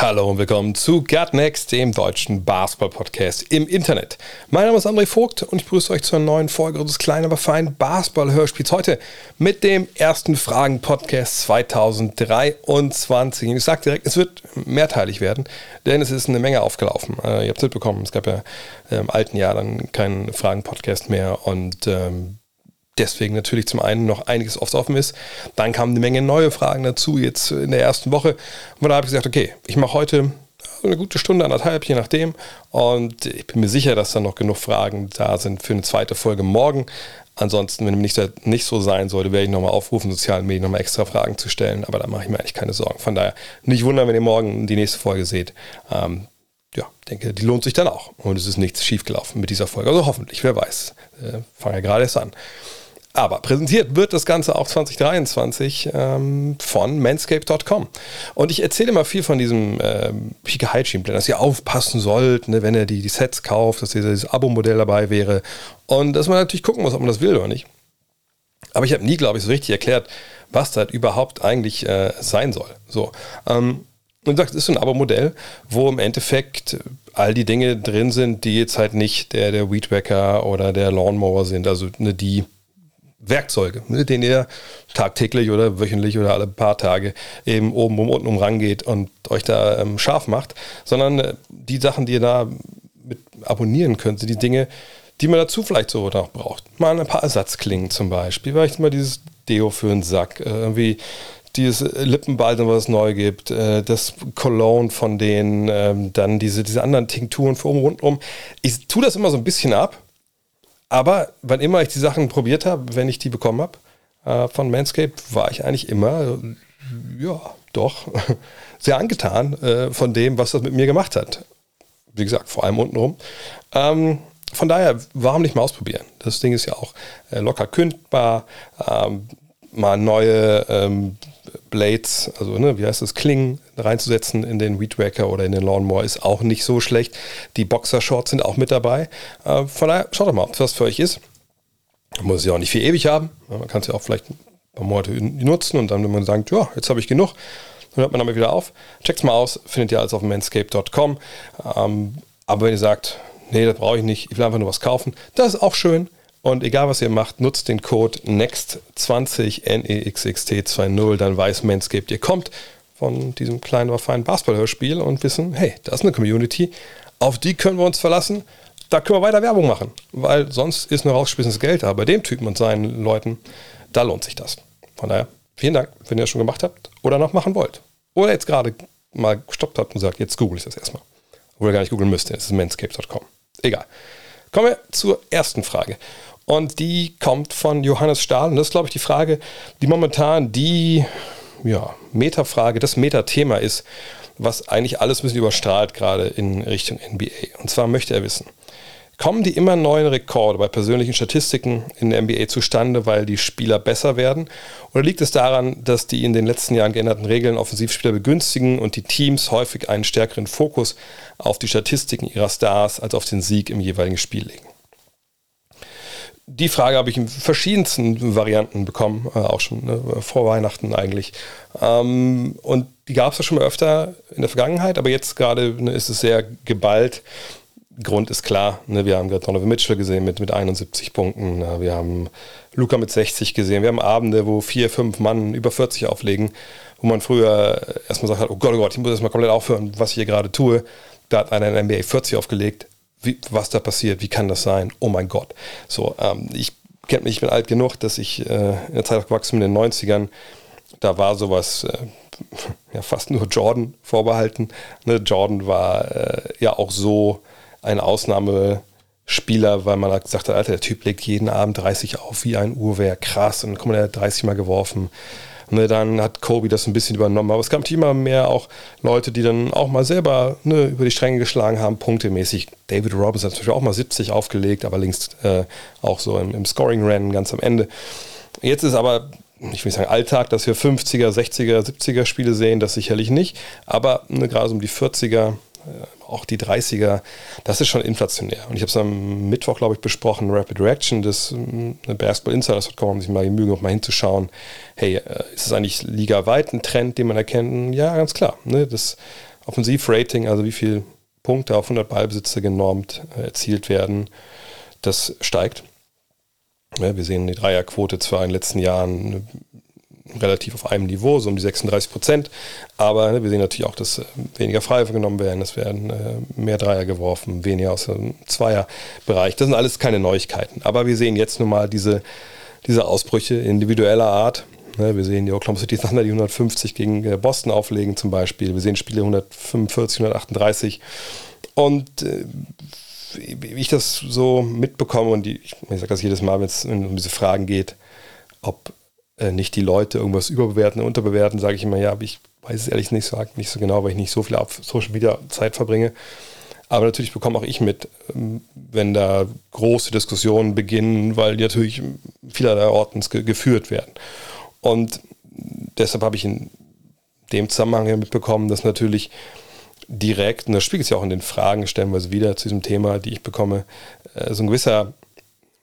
Hallo und willkommen zu Gut Next, dem deutschen Basketball-Podcast im Internet. Mein Name ist André Vogt und ich begrüße euch zur neuen Folge unseres kleinen, aber feinen Basketball-Hörspiels. Heute mit dem ersten Fragen-Podcast 2023. Und ich sage direkt, es wird mehrteilig werden, denn es ist eine Menge aufgelaufen. Äh, ihr habt es mitbekommen, es gab ja im alten Jahr dann keinen Fragen-Podcast mehr und ähm, deswegen natürlich zum einen noch einiges oft offen ist. Dann kamen eine Menge neue Fragen dazu, jetzt in der ersten Woche. Und da habe ich gesagt, okay, ich mache heute eine gute Stunde, anderthalb, je nachdem. Und ich bin mir sicher, dass da noch genug Fragen da sind für eine zweite Folge morgen. Ansonsten, wenn nicht, nicht so sein sollte, werde ich nochmal aufrufen, sozialen Medien nochmal extra Fragen zu stellen. Aber da mache ich mir eigentlich keine Sorgen. Von daher nicht wundern, wenn ihr morgen die nächste Folge seht. Ähm, ja, denke, die lohnt sich dann auch. Und es ist nichts schiefgelaufen mit dieser Folge. Also hoffentlich, wer weiß. Äh, fange ja gerade erst an. Aber präsentiert wird das Ganze auch 2023 ähm, von manscape.com. Und ich erzähle immer viel von diesem ähm, Pika Hygiene Plan, dass ihr aufpassen sollt, ne, wenn ihr die, die Sets kauft, dass dieses Abo-Modell dabei wäre. Und dass man natürlich gucken muss, ob man das will oder nicht. Aber ich habe nie, glaube ich, so richtig erklärt, was das überhaupt eigentlich äh, sein soll. So. Ähm, und sagt, es ist so ein Abo-Modell, wo im Endeffekt all die Dinge drin sind, die jetzt halt nicht der, der Weedwacker oder der Lawnmower sind, also ne, die Werkzeuge, mit denen ihr tagtäglich oder wöchentlich oder alle paar Tage eben oben um unten um rangeht und euch da ähm, scharf macht, sondern äh, die Sachen, die ihr da mit abonnieren könnt, sind die Dinge, die man dazu vielleicht so noch braucht. Mal ein paar Ersatzklingen zum Beispiel, vielleicht mal dieses Deo für den Sack, äh, irgendwie dieses Lippenbalsam, was es neu gibt, äh, das Cologne von denen, ähm, dann diese, diese anderen Tinkturen für oben rundum. Ich tue das immer so ein bisschen ab, aber wann immer ich die Sachen probiert habe, wenn ich die bekommen habe äh, von Manscaped, war ich eigentlich immer, ja, doch, sehr angetan äh, von dem, was das mit mir gemacht hat. Wie gesagt, vor allem untenrum. Ähm, von daher, warum nicht mal ausprobieren? Das Ding ist ja auch äh, locker kündbar. Ähm, mal neue ähm, Blades, also ne, wie heißt das, Klingen reinzusetzen in den Weedwacker oder in den Lawnmower ist auch nicht so schlecht. Die Boxershorts sind auch mit dabei. Äh, von daher, schaut doch mal, ob das für euch ist. Man muss es ja auch nicht viel ewig haben. Man kann es ja auch vielleicht ein paar Monate nutzen und dann, wenn man sagt, ja, jetzt habe ich genug, dann hört man damit wieder auf. Checkt es mal aus, findet ihr alles auf manscape.com. Ähm, aber wenn ihr sagt, nee, das brauche ich nicht, ich will einfach nur was kaufen, das ist auch schön. Und egal was ihr macht, nutzt den Code NEXT20 NEXXT20, dann weiß Manscaped, ihr kommt von diesem kleinen, aber feinen Basketball-Hörspiel und wissen, hey, da ist eine Community, auf die können wir uns verlassen, da können wir weiter Werbung machen, weil sonst ist nur rausgeschmissenes Geld da. Bei dem Typen und seinen Leuten, da lohnt sich das. Von daher, vielen Dank, wenn ihr das schon gemacht habt oder noch machen wollt. Oder jetzt gerade mal gestoppt habt und sagt, jetzt google ich das erstmal. Obwohl ihr gar nicht googeln müsst, es ist manscaped.com. Egal. Kommen wir zur ersten Frage. Und die kommt von Johannes Stahl. Und das ist, glaube ich, die Frage, die momentan die ja, Metafrage, das Metathema ist, was eigentlich alles ein bisschen überstrahlt, gerade in Richtung NBA. Und zwar möchte er wissen, kommen die immer neuen Rekorde bei persönlichen Statistiken in der NBA zustande, weil die Spieler besser werden? Oder liegt es daran, dass die in den letzten Jahren geänderten Regeln Offensivspieler begünstigen und die Teams häufig einen stärkeren Fokus auf die Statistiken ihrer Stars als auf den Sieg im jeweiligen Spiel legen? Die Frage habe ich in verschiedensten Varianten bekommen, äh, auch schon ne, vor Weihnachten eigentlich. Ähm, und die gab es ja schon mal öfter in der Vergangenheit, aber jetzt gerade ne, ist es sehr geballt. Grund ist klar, ne, wir haben gerade Donovan Mitchell gesehen mit, mit 71 Punkten, ne, wir haben Luca mit 60 gesehen, wir haben Abende, wo vier, fünf Mann über 40 auflegen, wo man früher erstmal sagt, oh Gott, oh Gott, ich muss erstmal komplett aufhören, was ich hier gerade tue. Da hat einer in der NBA 40 aufgelegt, wie, was da passiert, wie kann das sein? Oh mein Gott. So, ähm, ich kenne mich, ich bin alt genug, dass ich äh, in der Zeit aufgewachsen bin, in den 90ern, da war sowas äh, ja fast nur Jordan vorbehalten. Ne? Jordan war äh, ja auch so ein Ausnahmespieler, weil man halt gesagt hat, Alter, der Typ legt jeden Abend 30 auf wie ein Uhrwerk, krass, und dann kommt er 30 Mal geworfen. Ne, dann hat Kobe das ein bisschen übernommen. Aber es gab immer mehr auch Leute, die dann auch mal selber ne, über die Stränge geschlagen haben, punktemäßig. David Robbins hat zum Beispiel auch mal 70 aufgelegt, aber links äh, auch so im, im Scoring-Rennen ganz am Ende. Jetzt ist aber ich will nicht sagen Alltag, dass wir 50er, 60er, 70er Spiele sehen, das sicherlich nicht. Aber ne, gerade so um die 40er, äh, auch die 30er, das ist schon inflationär. Und ich habe es am Mittwoch, glaube ich, besprochen, Rapid Reaction des äh, Basketball Insiders.com, um sich mal die Mühe noch mal hinzuschauen, hey, äh, ist es eigentlich ligaweit ein Trend, den man erkennt? Ja, ganz klar. Ne? Das Offensivrating, also wie viele Punkte auf 100 Ballbesitzer genormt äh, erzielt werden, das steigt. Ja, wir sehen die Dreierquote zwar in den letzten Jahren relativ auf einem Niveau, so um die 36 Prozent. Aber ne, wir sehen natürlich auch, dass äh, weniger Freiwürfe genommen werden, es werden äh, mehr Dreier geworfen, weniger aus dem Zweierbereich. Das sind alles keine Neuigkeiten. Aber wir sehen jetzt nun mal diese, diese Ausbrüche individueller Art. Ne, wir sehen die Oklahoma City Thunder, die 150 gegen äh, Boston auflegen zum Beispiel. Wir sehen Spiele 145, 138. Und äh, wie ich das so mitbekomme, und die, ich sage das jedes Mal, wenn es um diese Fragen geht, ob äh, nicht die Leute irgendwas überbewerten, unterbewerten, sage ich immer, ja, aber ich weiß es ehrlich nicht so, nicht so genau, weil ich nicht so viel auf Social Media Zeit verbringe. Aber natürlich bekomme auch ich mit, ähm, wenn da große Diskussionen beginnen, weil die natürlich vielerlei Ortens ge geführt werden. Und deshalb habe ich in dem Zusammenhang mitbekommen, dass natürlich direkt, und das spiegelt sich auch in den Fragen stellenweise wieder zu diesem Thema, die ich bekomme, äh, so ein gewisser,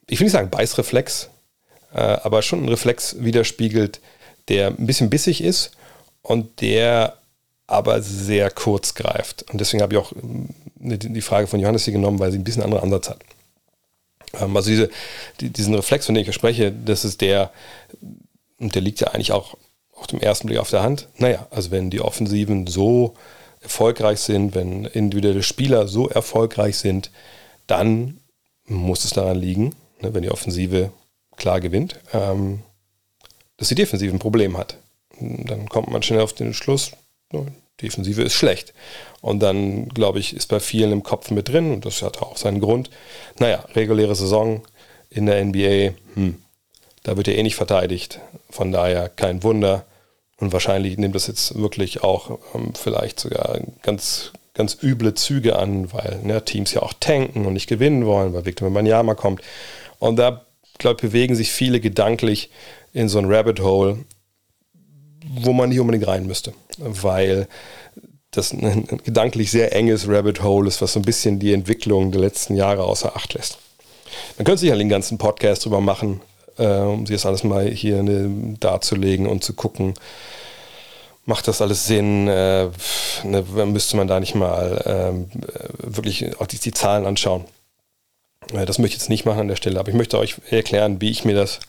ich will nicht sagen Beißreflex, äh, aber schon ein Reflex widerspiegelt, der ein bisschen bissig ist und der aber sehr kurz greift. Und deswegen habe ich auch ähm, die Frage von Johannes hier genommen, weil sie ein bisschen anderen Ansatz hat. Ähm, also diese, diesen Reflex, von dem ich spreche, das ist der, und der liegt ja eigentlich auch auf dem ersten Blick auf der Hand. Naja, also wenn die Offensiven so erfolgreich sind, wenn individuelle Spieler so erfolgreich sind, dann muss es daran liegen, ne, wenn die Offensive klar gewinnt, ähm, dass die Defensive ein Problem hat. Dann kommt man schnell auf den Schluss, Defensive ist schlecht. Und dann, glaube ich, ist bei vielen im Kopf mit drin, und das hat auch seinen Grund, naja, reguläre Saison in der NBA, hm, da wird ja eh nicht verteidigt. Von daher kein Wunder. Und wahrscheinlich nimmt das jetzt wirklich auch ähm, vielleicht sogar ganz, ganz üble Züge an, weil ne, Teams ja auch tanken und nicht gewinnen wollen, weil Victor Wembanyama kommt. Und da glaube ich, bewegen sich viele gedanklich in so ein Rabbit Hole, wo man nicht unbedingt rein müsste, weil das ein gedanklich sehr enges Rabbit Hole ist, was so ein bisschen die Entwicklung der letzten Jahre außer Acht lässt. Man könnte sich ja den ganzen Podcast drüber machen, äh, um sich das alles mal hier ne, darzulegen und zu gucken, macht das alles Sinn? Äh, ne, müsste man da nicht mal ähm, äh, wirklich auch die, die Zahlen anschauen? Äh, das möchte ich jetzt nicht machen an der Stelle, aber ich möchte euch erklären, wie ich mir das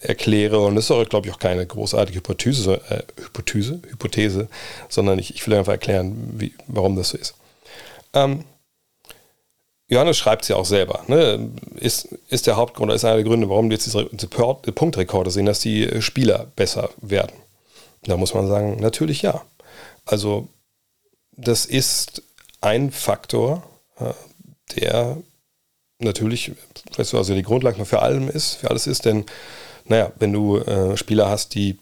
erkläre. Und das ist auch, glaube ich, auch keine großartige Hypothese, äh, Hypothese, Hypothese sondern ich, ich will einfach erklären, wie, warum das so ist. Ähm, Johannes schreibt es ja auch selber. Ne? Ist, ist der Hauptgrund, ist einer der Gründe, warum wir jetzt diese, diese Punktrekorde sehen, dass die Spieler besser werden. Da muss man sagen, natürlich ja. Also, das ist ein Faktor, äh, der natürlich, weißt du, also die Grundlage für allem ist, für alles ist, denn, naja, wenn du äh, Spieler hast, die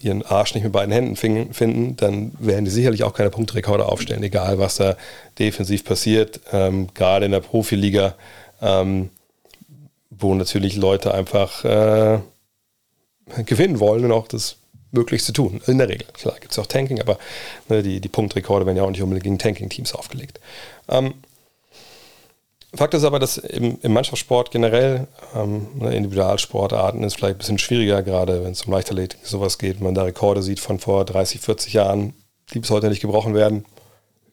ihren Arsch nicht mit beiden Händen finden, dann werden die sicherlich auch keine Punktrekorde aufstellen, egal was da defensiv passiert. Ähm, gerade in der Profiliga, ähm, wo natürlich Leute einfach äh, gewinnen wollen und auch das möglichst zu tun. In der Regel. Klar gibt es auch Tanking, aber ne, die, die Punktrekorde werden ja auch nicht unbedingt gegen Tanking-Teams aufgelegt. Ähm, Fakt ist aber, dass im, im Mannschaftssport generell, ähm, ne, Individualsportarten ist vielleicht ein bisschen schwieriger, gerade wenn es um Leichtathletik sowas geht, man da Rekorde sieht von vor 30, 40 Jahren, die bis heute nicht gebrochen werden.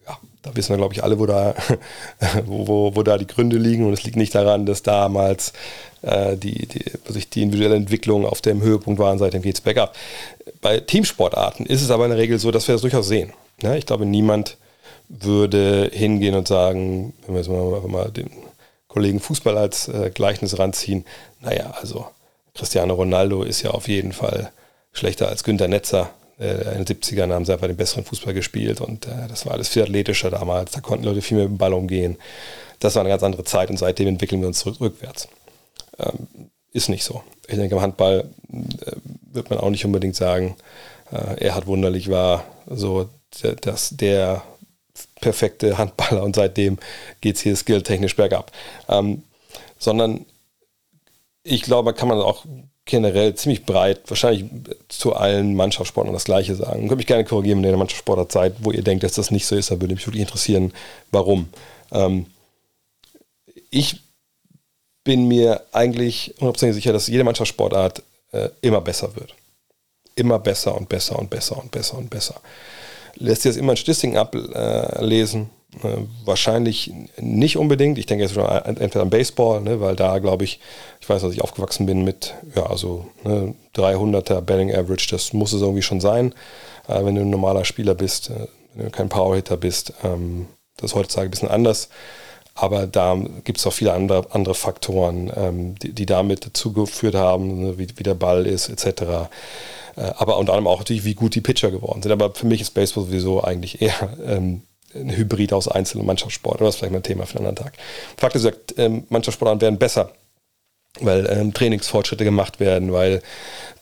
Ja, da wissen wir, glaube ich, alle, wo da, wo, wo, wo, da die Gründe liegen. Und es liegt nicht daran, dass damals äh, die, die, sich die individuelle Entwicklung auf dem Höhepunkt war und seitdem geht es bergab. Bei Teamsportarten ist es aber in der Regel so, dass wir das durchaus sehen. Ja, ne, ich glaube, niemand würde hingehen und sagen, wenn wir jetzt mal, mal den Kollegen Fußball als äh, Gleichnis ranziehen, naja, also Cristiano Ronaldo ist ja auf jeden Fall schlechter als Günter Netzer. Äh, in den 70ern haben sie einfach den besseren Fußball gespielt und äh, das war alles viel athletischer damals. Da konnten Leute viel mehr mit dem Ball umgehen. Das war eine ganz andere Zeit und seitdem entwickeln wir uns zurück, rückwärts. Ähm, ist nicht so. Ich denke, im Handball äh, wird man auch nicht unbedingt sagen, er hat wunderlich war so der, das, der perfekte Handballer und seitdem geht es hier skilltechnisch bergab. Ähm, sondern ich glaube, kann man auch generell ziemlich breit, wahrscheinlich zu allen Mannschaftssportlern das Gleiche sagen. Könnte mich gerne korrigieren, wenn ihr in der Mannschaftssportler seid, wo ihr denkt, dass das nicht so ist, da würde mich wirklich interessieren, warum. Ähm, ich bin mir eigentlich hundertprozentig sicher, dass jede Mannschaftssportart äh, immer besser wird. Immer besser und besser und besser und besser und besser. Lässt sich das immer in Statistiken ablesen? Äh, wahrscheinlich nicht unbedingt. Ich denke jetzt schon entweder an Baseball, ne, weil da glaube ich, ich weiß, dass ich aufgewachsen bin mit, ja, also ne, 300er Betting Average, das muss es irgendwie schon sein, äh, wenn du ein normaler Spieler bist, äh, wenn du kein Powerhitter bist. Ähm, das ist heutzutage ein bisschen anders. Aber da gibt es auch viele andere, andere Faktoren, ähm, die, die damit dazu geführt haben, ne, wie, wie der Ball ist, etc. Äh, aber unter anderem auch natürlich, wie gut die Pitcher geworden sind. Aber für mich ist Baseball sowieso eigentlich eher ähm, ein Hybrid aus Einzel- und Mannschaftssport. Das ist vielleicht mal ein Thema für einen anderen Tag. Fakt ist, ähm, Mannschaftssportarten werden besser, weil ähm, Trainingsfortschritte gemacht werden, weil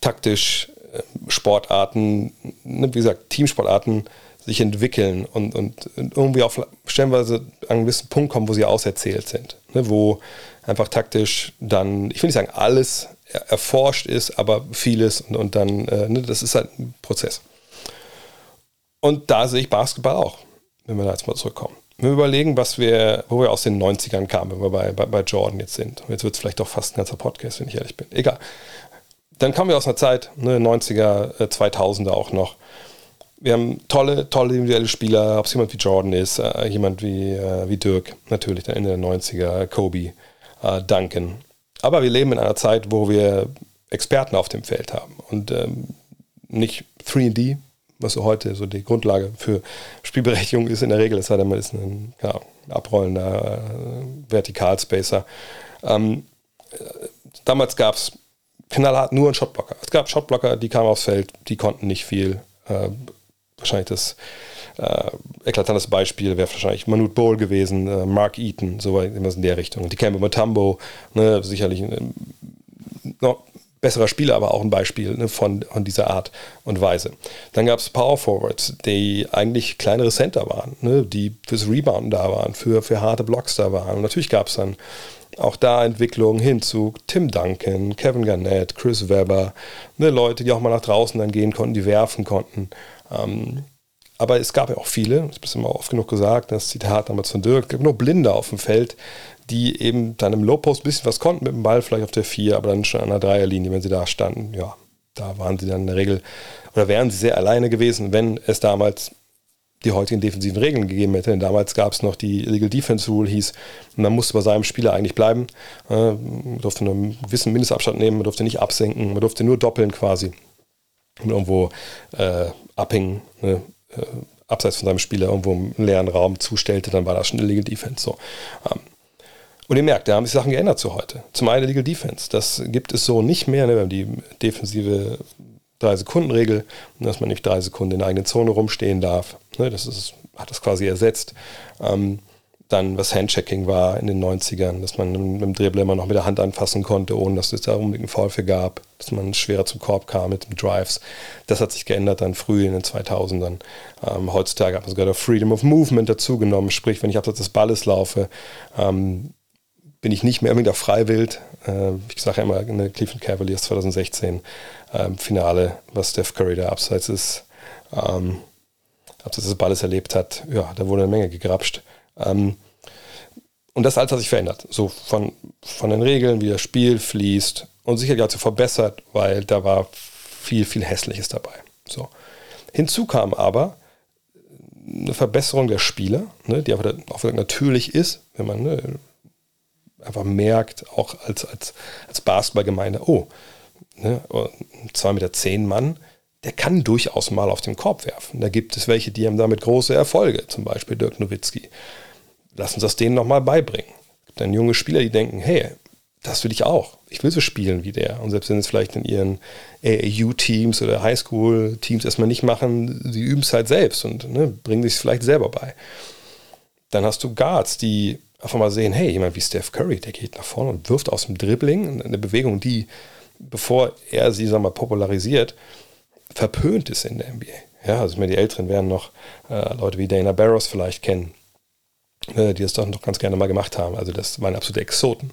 taktisch ähm, Sportarten, ne, wie gesagt, Teamsportarten sich entwickeln und, und irgendwie auf stellenweise an einen gewissen Punkt kommen, wo sie auserzählt sind. Ne, wo einfach taktisch dann, ich will nicht sagen alles erforscht ist, aber vieles und, und dann, äh, ne, das ist halt ein Prozess. Und da sehe ich Basketball auch wenn wir da jetzt mal zurückkommen. Wenn wir überlegen, was wir, wo wir aus den 90ern kamen, wenn wir bei, bei, bei Jordan jetzt sind. Jetzt wird es vielleicht doch fast ein ganzer Podcast, wenn ich ehrlich bin. Egal. Dann kommen wir aus einer Zeit, ne, 90er, 2000er auch noch. Wir haben tolle, tolle individuelle Spieler, ob es jemand wie Jordan ist, äh, jemand wie, äh, wie Dirk, natürlich, der Ende der 90er, Kobe, äh, Duncan. Aber wir leben in einer Zeit, wo wir Experten auf dem Feld haben und ähm, nicht 3D, was so heute so die Grundlage für Spielberechtigung ist in der Regel, es sei denn, man ist ein ja, abrollender äh, Vertikalspacer. Ähm, damals gab es knallhart nur einen Shotblocker. Es gab Shotblocker, die kamen aufs Feld, die konnten nicht viel. Äh, wahrscheinlich das äh, eklatantes Beispiel wäre wahrscheinlich Manute Bowl gewesen, äh, Mark Eaton, so was in der Richtung. Die Campbell Matambo, ne, sicherlich äh, noch besserer Spieler, aber auch ein Beispiel ne, von, von dieser Art und Weise. Dann gab es Power Forwards, die eigentlich kleinere Center waren, ne, die fürs Rebound da waren, für, für harte Blocks da waren. Und natürlich gab es dann auch da Entwicklungen hin zu Tim Duncan, Kevin Garnett, Chris Webber, ne, Leute, die auch mal nach draußen dann gehen konnten, die werfen konnten. Ähm, aber es gab ja auch viele, das ist immer oft genug gesagt, das Zitat damals von Dirk, es gab nur Blinde auf dem Feld, die eben dann im Low-Post ein bisschen was konnten mit dem Ball, vielleicht auf der 4, aber dann schon an der Dreierlinie, wenn sie da standen. Ja, da waren sie dann in der Regel, oder wären sie sehr alleine gewesen, wenn es damals die heutigen defensiven Regeln gegeben hätte. Denn damals gab es noch die Illegal Defense Rule, hieß, und man musste bei seinem Spieler eigentlich bleiben. man durfte einen gewissen Mindestabstand nehmen, man durfte nicht absenken, man durfte nur doppeln quasi. Und irgendwo äh, abhängen, ne, äh, abseits von seinem Spieler irgendwo einen leeren Raum zustellte, dann war das schon Illegal Defense. So. Ähm, und ihr merkt, da haben sich Sachen geändert zu heute. Zum einen Legal Defense. Das gibt es so nicht mehr. Ne? Wir haben die defensive 3-Sekunden-Regel, dass man nicht drei Sekunden in der eigenen Zone rumstehen darf. Ne? Das ist, hat das quasi ersetzt. Ähm, dann, was Handchecking war in den 90ern, dass man mit dem Dribble immer noch mit der Hand anfassen konnte, ohne dass es da unbedingt einen Foul für gab, dass man schwerer zum Korb kam mit dem Drives. Das hat sich geändert dann früh in den 2000ern. Ähm, heutzutage hat man sogar Freedom of Movement dazugenommen, sprich, wenn ich abseits des Balles laufe, ähm, bin ich nicht mehr wieder freiwillig. Äh, ich sage ja immer, in der Cleveland Cavaliers 2016 ähm, Finale, was Steph Curry da abseits ist, ähm, abseits des Balles erlebt hat. Ja, da wurde eine Menge gegrapscht. Ähm, und das alles hat sich verändert. So von, von den Regeln, wie das Spiel fließt und sicherlich auch zu verbessert, weil da war viel, viel Hässliches dabei. So. Hinzu kam aber eine Verbesserung der Spieler, ne, die aber auch natürlich ist, wenn man ne, einfach merkt, auch als, als, als Basketballgemeinde, oh, ne, 2,10 Meter zehn Mann, der kann durchaus mal auf den Korb werfen. Da gibt es welche, die haben damit große Erfolge, zum Beispiel Dirk Nowitzki. Lass uns das denen nochmal beibringen. Dann junge Spieler, die denken, hey, das will ich auch. Ich will so spielen wie der. Und selbst wenn es vielleicht in ihren AAU-Teams oder Highschool-Teams erstmal nicht machen, sie üben es halt selbst und ne, bringen sich es vielleicht selber bei. Dann hast du Guards, die einfach mal sehen, hey, jemand wie Steph Curry, der geht nach vorne und wirft aus dem Dribbling eine Bewegung, die bevor er sie, sagen wir mal, popularisiert, verpönt ist in der NBA. Ja, also ich meine, die Älteren werden noch äh, Leute wie Dana Barros vielleicht kennen, die das doch noch ganz gerne mal gemacht haben. Also das waren absolute Exoten.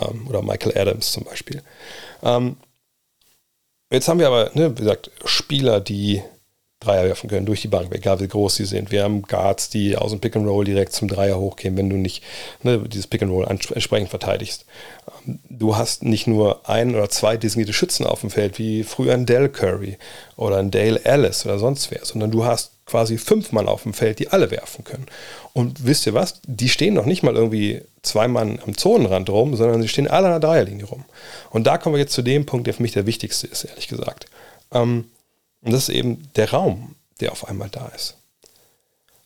Ähm, oder Michael Adams zum Beispiel. Ähm, jetzt haben wir aber, ne, wie gesagt, Spieler, die Dreier werfen können durch die Bank, egal wie groß sie sind. Wir haben Guards, die aus dem Pick and Roll direkt zum Dreier hochgehen, wenn du nicht ne, dieses Pick and Roll entsprechend verteidigst. Ähm, du hast nicht nur ein oder zwei designierte Schützen auf dem Feld, wie früher ein Dell Curry oder ein Dale Ellis oder sonst wer, sondern du hast quasi fünf Mann auf dem Feld, die alle werfen können. Und wisst ihr was? Die stehen noch nicht mal irgendwie zwei Mann am Zonenrand rum, sondern sie stehen alle an der Dreierlinie rum. Und da kommen wir jetzt zu dem Punkt, der für mich der wichtigste ist, ehrlich gesagt. Ähm, und das ist eben der Raum, der auf einmal da ist.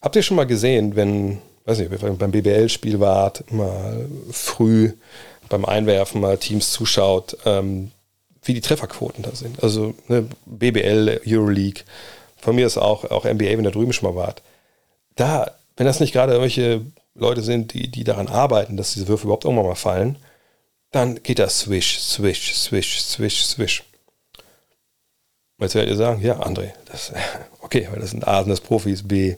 Habt ihr schon mal gesehen, wenn, weiß nicht, beim BBL-Spiel wart, mal früh beim Einwerfen mal Teams zuschaut, ähm, wie die Trefferquoten da sind? Also ne, BBL, Euroleague, von mir ist auch, auch NBA, wenn ihr drüben schon mal wart. Da, wenn das nicht gerade irgendwelche Leute sind, die, die daran arbeiten, dass diese Würfe überhaupt irgendwann mal fallen, dann geht das Swish, Swish, Swish, Swish, Swish. Jetzt werdet ihr sagen, ja, André, das, okay, weil das sind A, sind das Profis, B,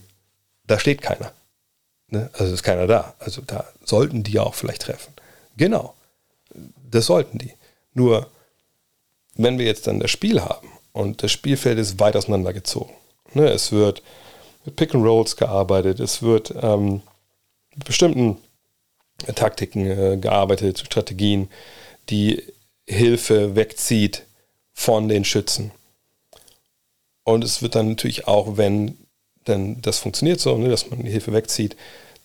da steht keiner. Ne? Also ist keiner da. Also da sollten die auch vielleicht treffen. Genau, das sollten die. Nur, wenn wir jetzt dann das Spiel haben und das Spielfeld ist weit auseinandergezogen, ne? es wird mit Pick and Rolls gearbeitet, es wird ähm, mit bestimmten Taktiken äh, gearbeitet, Strategien, die Hilfe wegzieht von den Schützen und es wird dann natürlich auch, wenn denn das funktioniert so, ne, dass man die Hilfe wegzieht,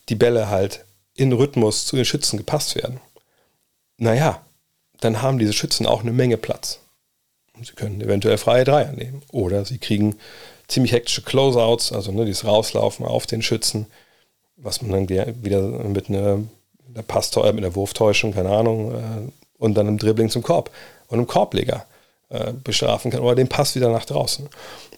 die Bälle halt in Rhythmus zu den Schützen gepasst werden. Naja, dann haben diese Schützen auch eine Menge Platz. Sie können eventuell freie Dreier nehmen. Oder sie kriegen ziemlich hektische Closeouts, also ne, dieses Rauslaufen auf den Schützen, was man dann wieder mit einer, einer Passtäuschung, mit einer Wurftäuschung, keine Ahnung, äh, und dann im Dribbling zum Korb und einem Korbleger äh, bestrafen kann oder den Pass wieder nach draußen.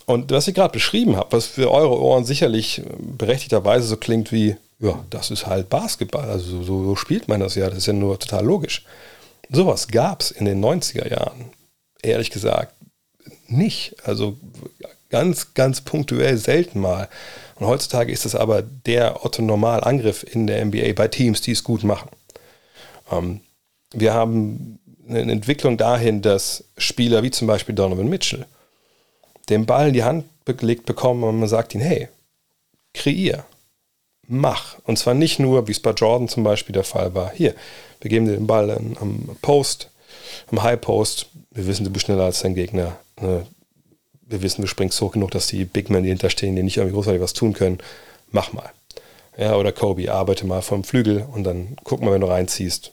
Und was ich gerade beschrieben habe, was für eure Ohren sicherlich berechtigterweise so klingt wie, ja, das ist halt Basketball, also so, so spielt man das ja, das ist ja nur total logisch. Sowas gab es in den 90er Jahren, ehrlich gesagt, nicht. Also ganz, ganz punktuell selten mal. Und heutzutage ist es aber der Otto-Normal-Angriff in der NBA bei Teams, die es gut machen. Ähm, wir haben eine Entwicklung dahin, dass Spieler wie zum Beispiel Donovan Mitchell den Ball in die Hand gelegt bekommen und man sagt ihnen, hey, kreier, mach. Und zwar nicht nur, wie es bei Jordan zum Beispiel der Fall war, hier, wir geben dir den Ball am Post, am High Post, wir wissen, du bist schneller als dein Gegner. Ne? Wir wissen, du springst hoch genug, dass die Big Men, die hinterstehen, die nicht irgendwie großartig was tun können, mach mal. Ja, oder Kobe, arbeite mal vom Flügel und dann guck mal, wenn du reinziehst,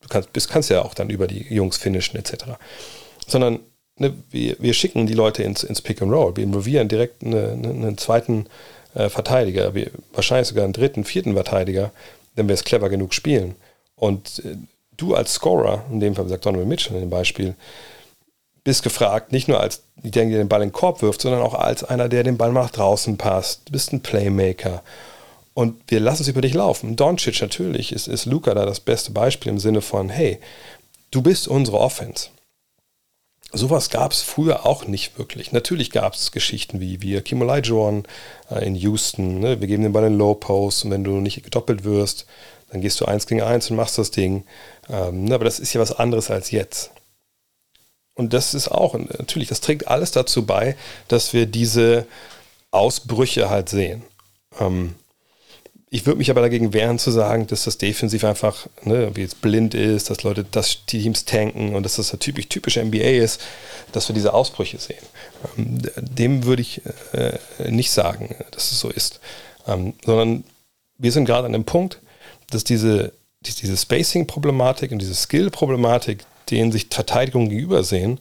du kannst, bist, kannst ja auch dann über die Jungs finishen etc. Sondern ne, wir, wir, schicken die Leute ins, ins Pick and Roll. Wir involvieren direkt eine, eine, einen zweiten äh, Verteidiger, wir, wahrscheinlich sogar einen dritten, vierten Verteidiger, wenn wir es clever genug spielen. Und äh, du als Scorer, in dem Fall sagt Donovan Mitchell in dem Beispiel, bist gefragt, nicht nur als der, der den Ball in den Korb wirft, sondern auch als einer, der den Ball nach draußen passt. Du bist ein Playmaker. Und wir lassen es über dich laufen. Doncic natürlich ist, ist Luca da das beste Beispiel im Sinne von, hey, du bist unsere Offense. Sowas gab es früher auch nicht wirklich. Natürlich gab es Geschichten wie, wie Kim Olajuwon äh, in Houston. Ne? Wir geben den Ball in Low Post und wenn du nicht gedoppelt wirst, dann gehst du eins gegen eins und machst das Ding. Ähm, ne? aber das ist ja was anderes als jetzt. Und das ist auch, natürlich, das trägt alles dazu bei, dass wir diese Ausbrüche halt sehen. Ähm, ich würde mich aber dagegen wehren zu sagen, dass das defensiv einfach, ne, wie jetzt blind ist, dass Leute, dass die Teams tanken und dass das typisch, typisch NBA ist, dass wir diese Ausbrüche sehen. Ähm, dem würde ich äh, nicht sagen, dass es so ist. Ähm, sondern wir sind gerade an dem Punkt, dass diese, diese Spacing-Problematik und diese Skill-Problematik, denen sich Verteidigungen gegenübersehen,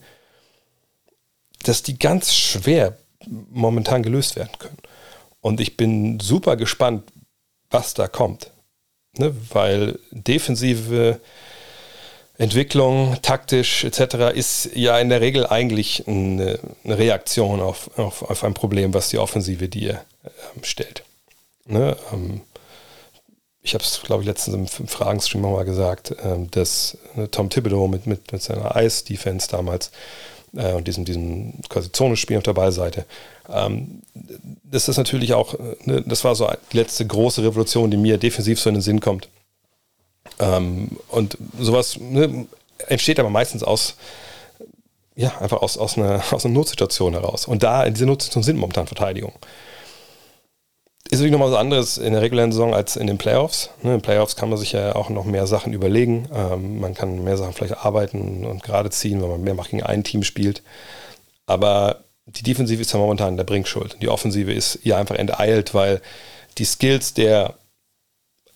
dass die ganz schwer momentan gelöst werden können. Und ich bin super gespannt, was da kommt. Ne? Weil defensive Entwicklung, taktisch etc. ist ja in der Regel eigentlich eine, eine Reaktion auf, auf, auf, ein Problem, was die Offensive dir ähm, stellt. Ne? Ähm, ich habe es, glaube ich, letztens im Fragenstream auch mal gesagt, ähm, dass äh, Tom Thibodeau mit, mit, mit seiner Ice-Defense damals äh, und diesem, diesem quasi Zonenspiel auf der Ballseite, ähm, das ist natürlich auch, ne, das war so die letzte große Revolution, die mir defensiv so in den Sinn kommt. Ähm, und sowas ne, entsteht aber meistens aus, ja, einfach aus, aus, einer, aus einer Notsituation heraus. Und da in dieser Notsituation sind momentan Verteidigung. Ist natürlich nochmal was anderes in der regulären Saison als in den Playoffs. Ne, in den Playoffs kann man sich ja auch noch mehr Sachen überlegen. Ähm, man kann mehr Sachen vielleicht arbeiten und gerade ziehen, weil man mehr gegen ein Team spielt. Aber die Defensive ist ja momentan der Bringschuld. Die Offensive ist ja einfach enteilt, weil die Skills der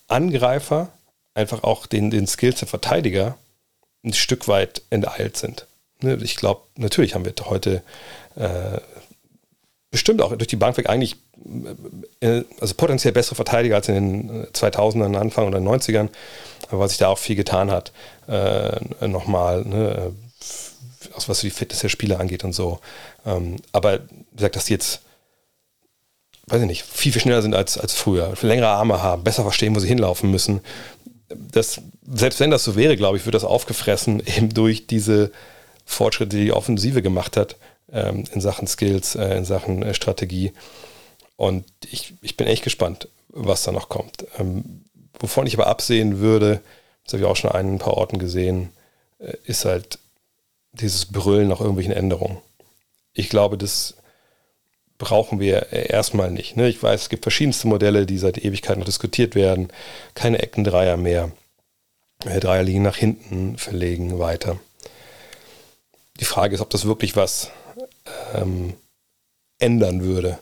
Angreifer einfach auch den, den Skills der Verteidiger ein Stück weit enteilt sind. Ne, ich glaube, natürlich haben wir heute äh, bestimmt auch durch die Bank weg eigentlich also potenziell bessere Verteidiger als in den 2000ern, Anfang oder 90ern, weil sich da auch viel getan hat. Äh, nochmal, ne, aus was die Fitness der Spieler angeht und so. Ähm, aber wie gesagt, dass die jetzt, weiß ich nicht, viel, viel schneller sind als, als früher, längere Arme haben, besser verstehen, wo sie hinlaufen müssen. Das, selbst wenn das so wäre, glaube ich, wird das aufgefressen eben durch diese Fortschritte, die die Offensive gemacht hat ähm, in Sachen Skills, äh, in Sachen äh, Strategie. Und ich, ich bin echt gespannt, was da noch kommt. Ähm, wovon ich aber absehen würde, das habe ich auch schon an ein paar Orten gesehen, äh, ist halt dieses Brüllen nach irgendwelchen Änderungen. Ich glaube, das brauchen wir erstmal nicht. Ne? Ich weiß, es gibt verschiedenste Modelle, die seit Ewigkeit noch diskutiert werden. Keine Eckendreier mehr. Äh, Dreier liegen nach hinten, verlegen weiter. Die Frage ist, ob das wirklich was ähm, ändern würde.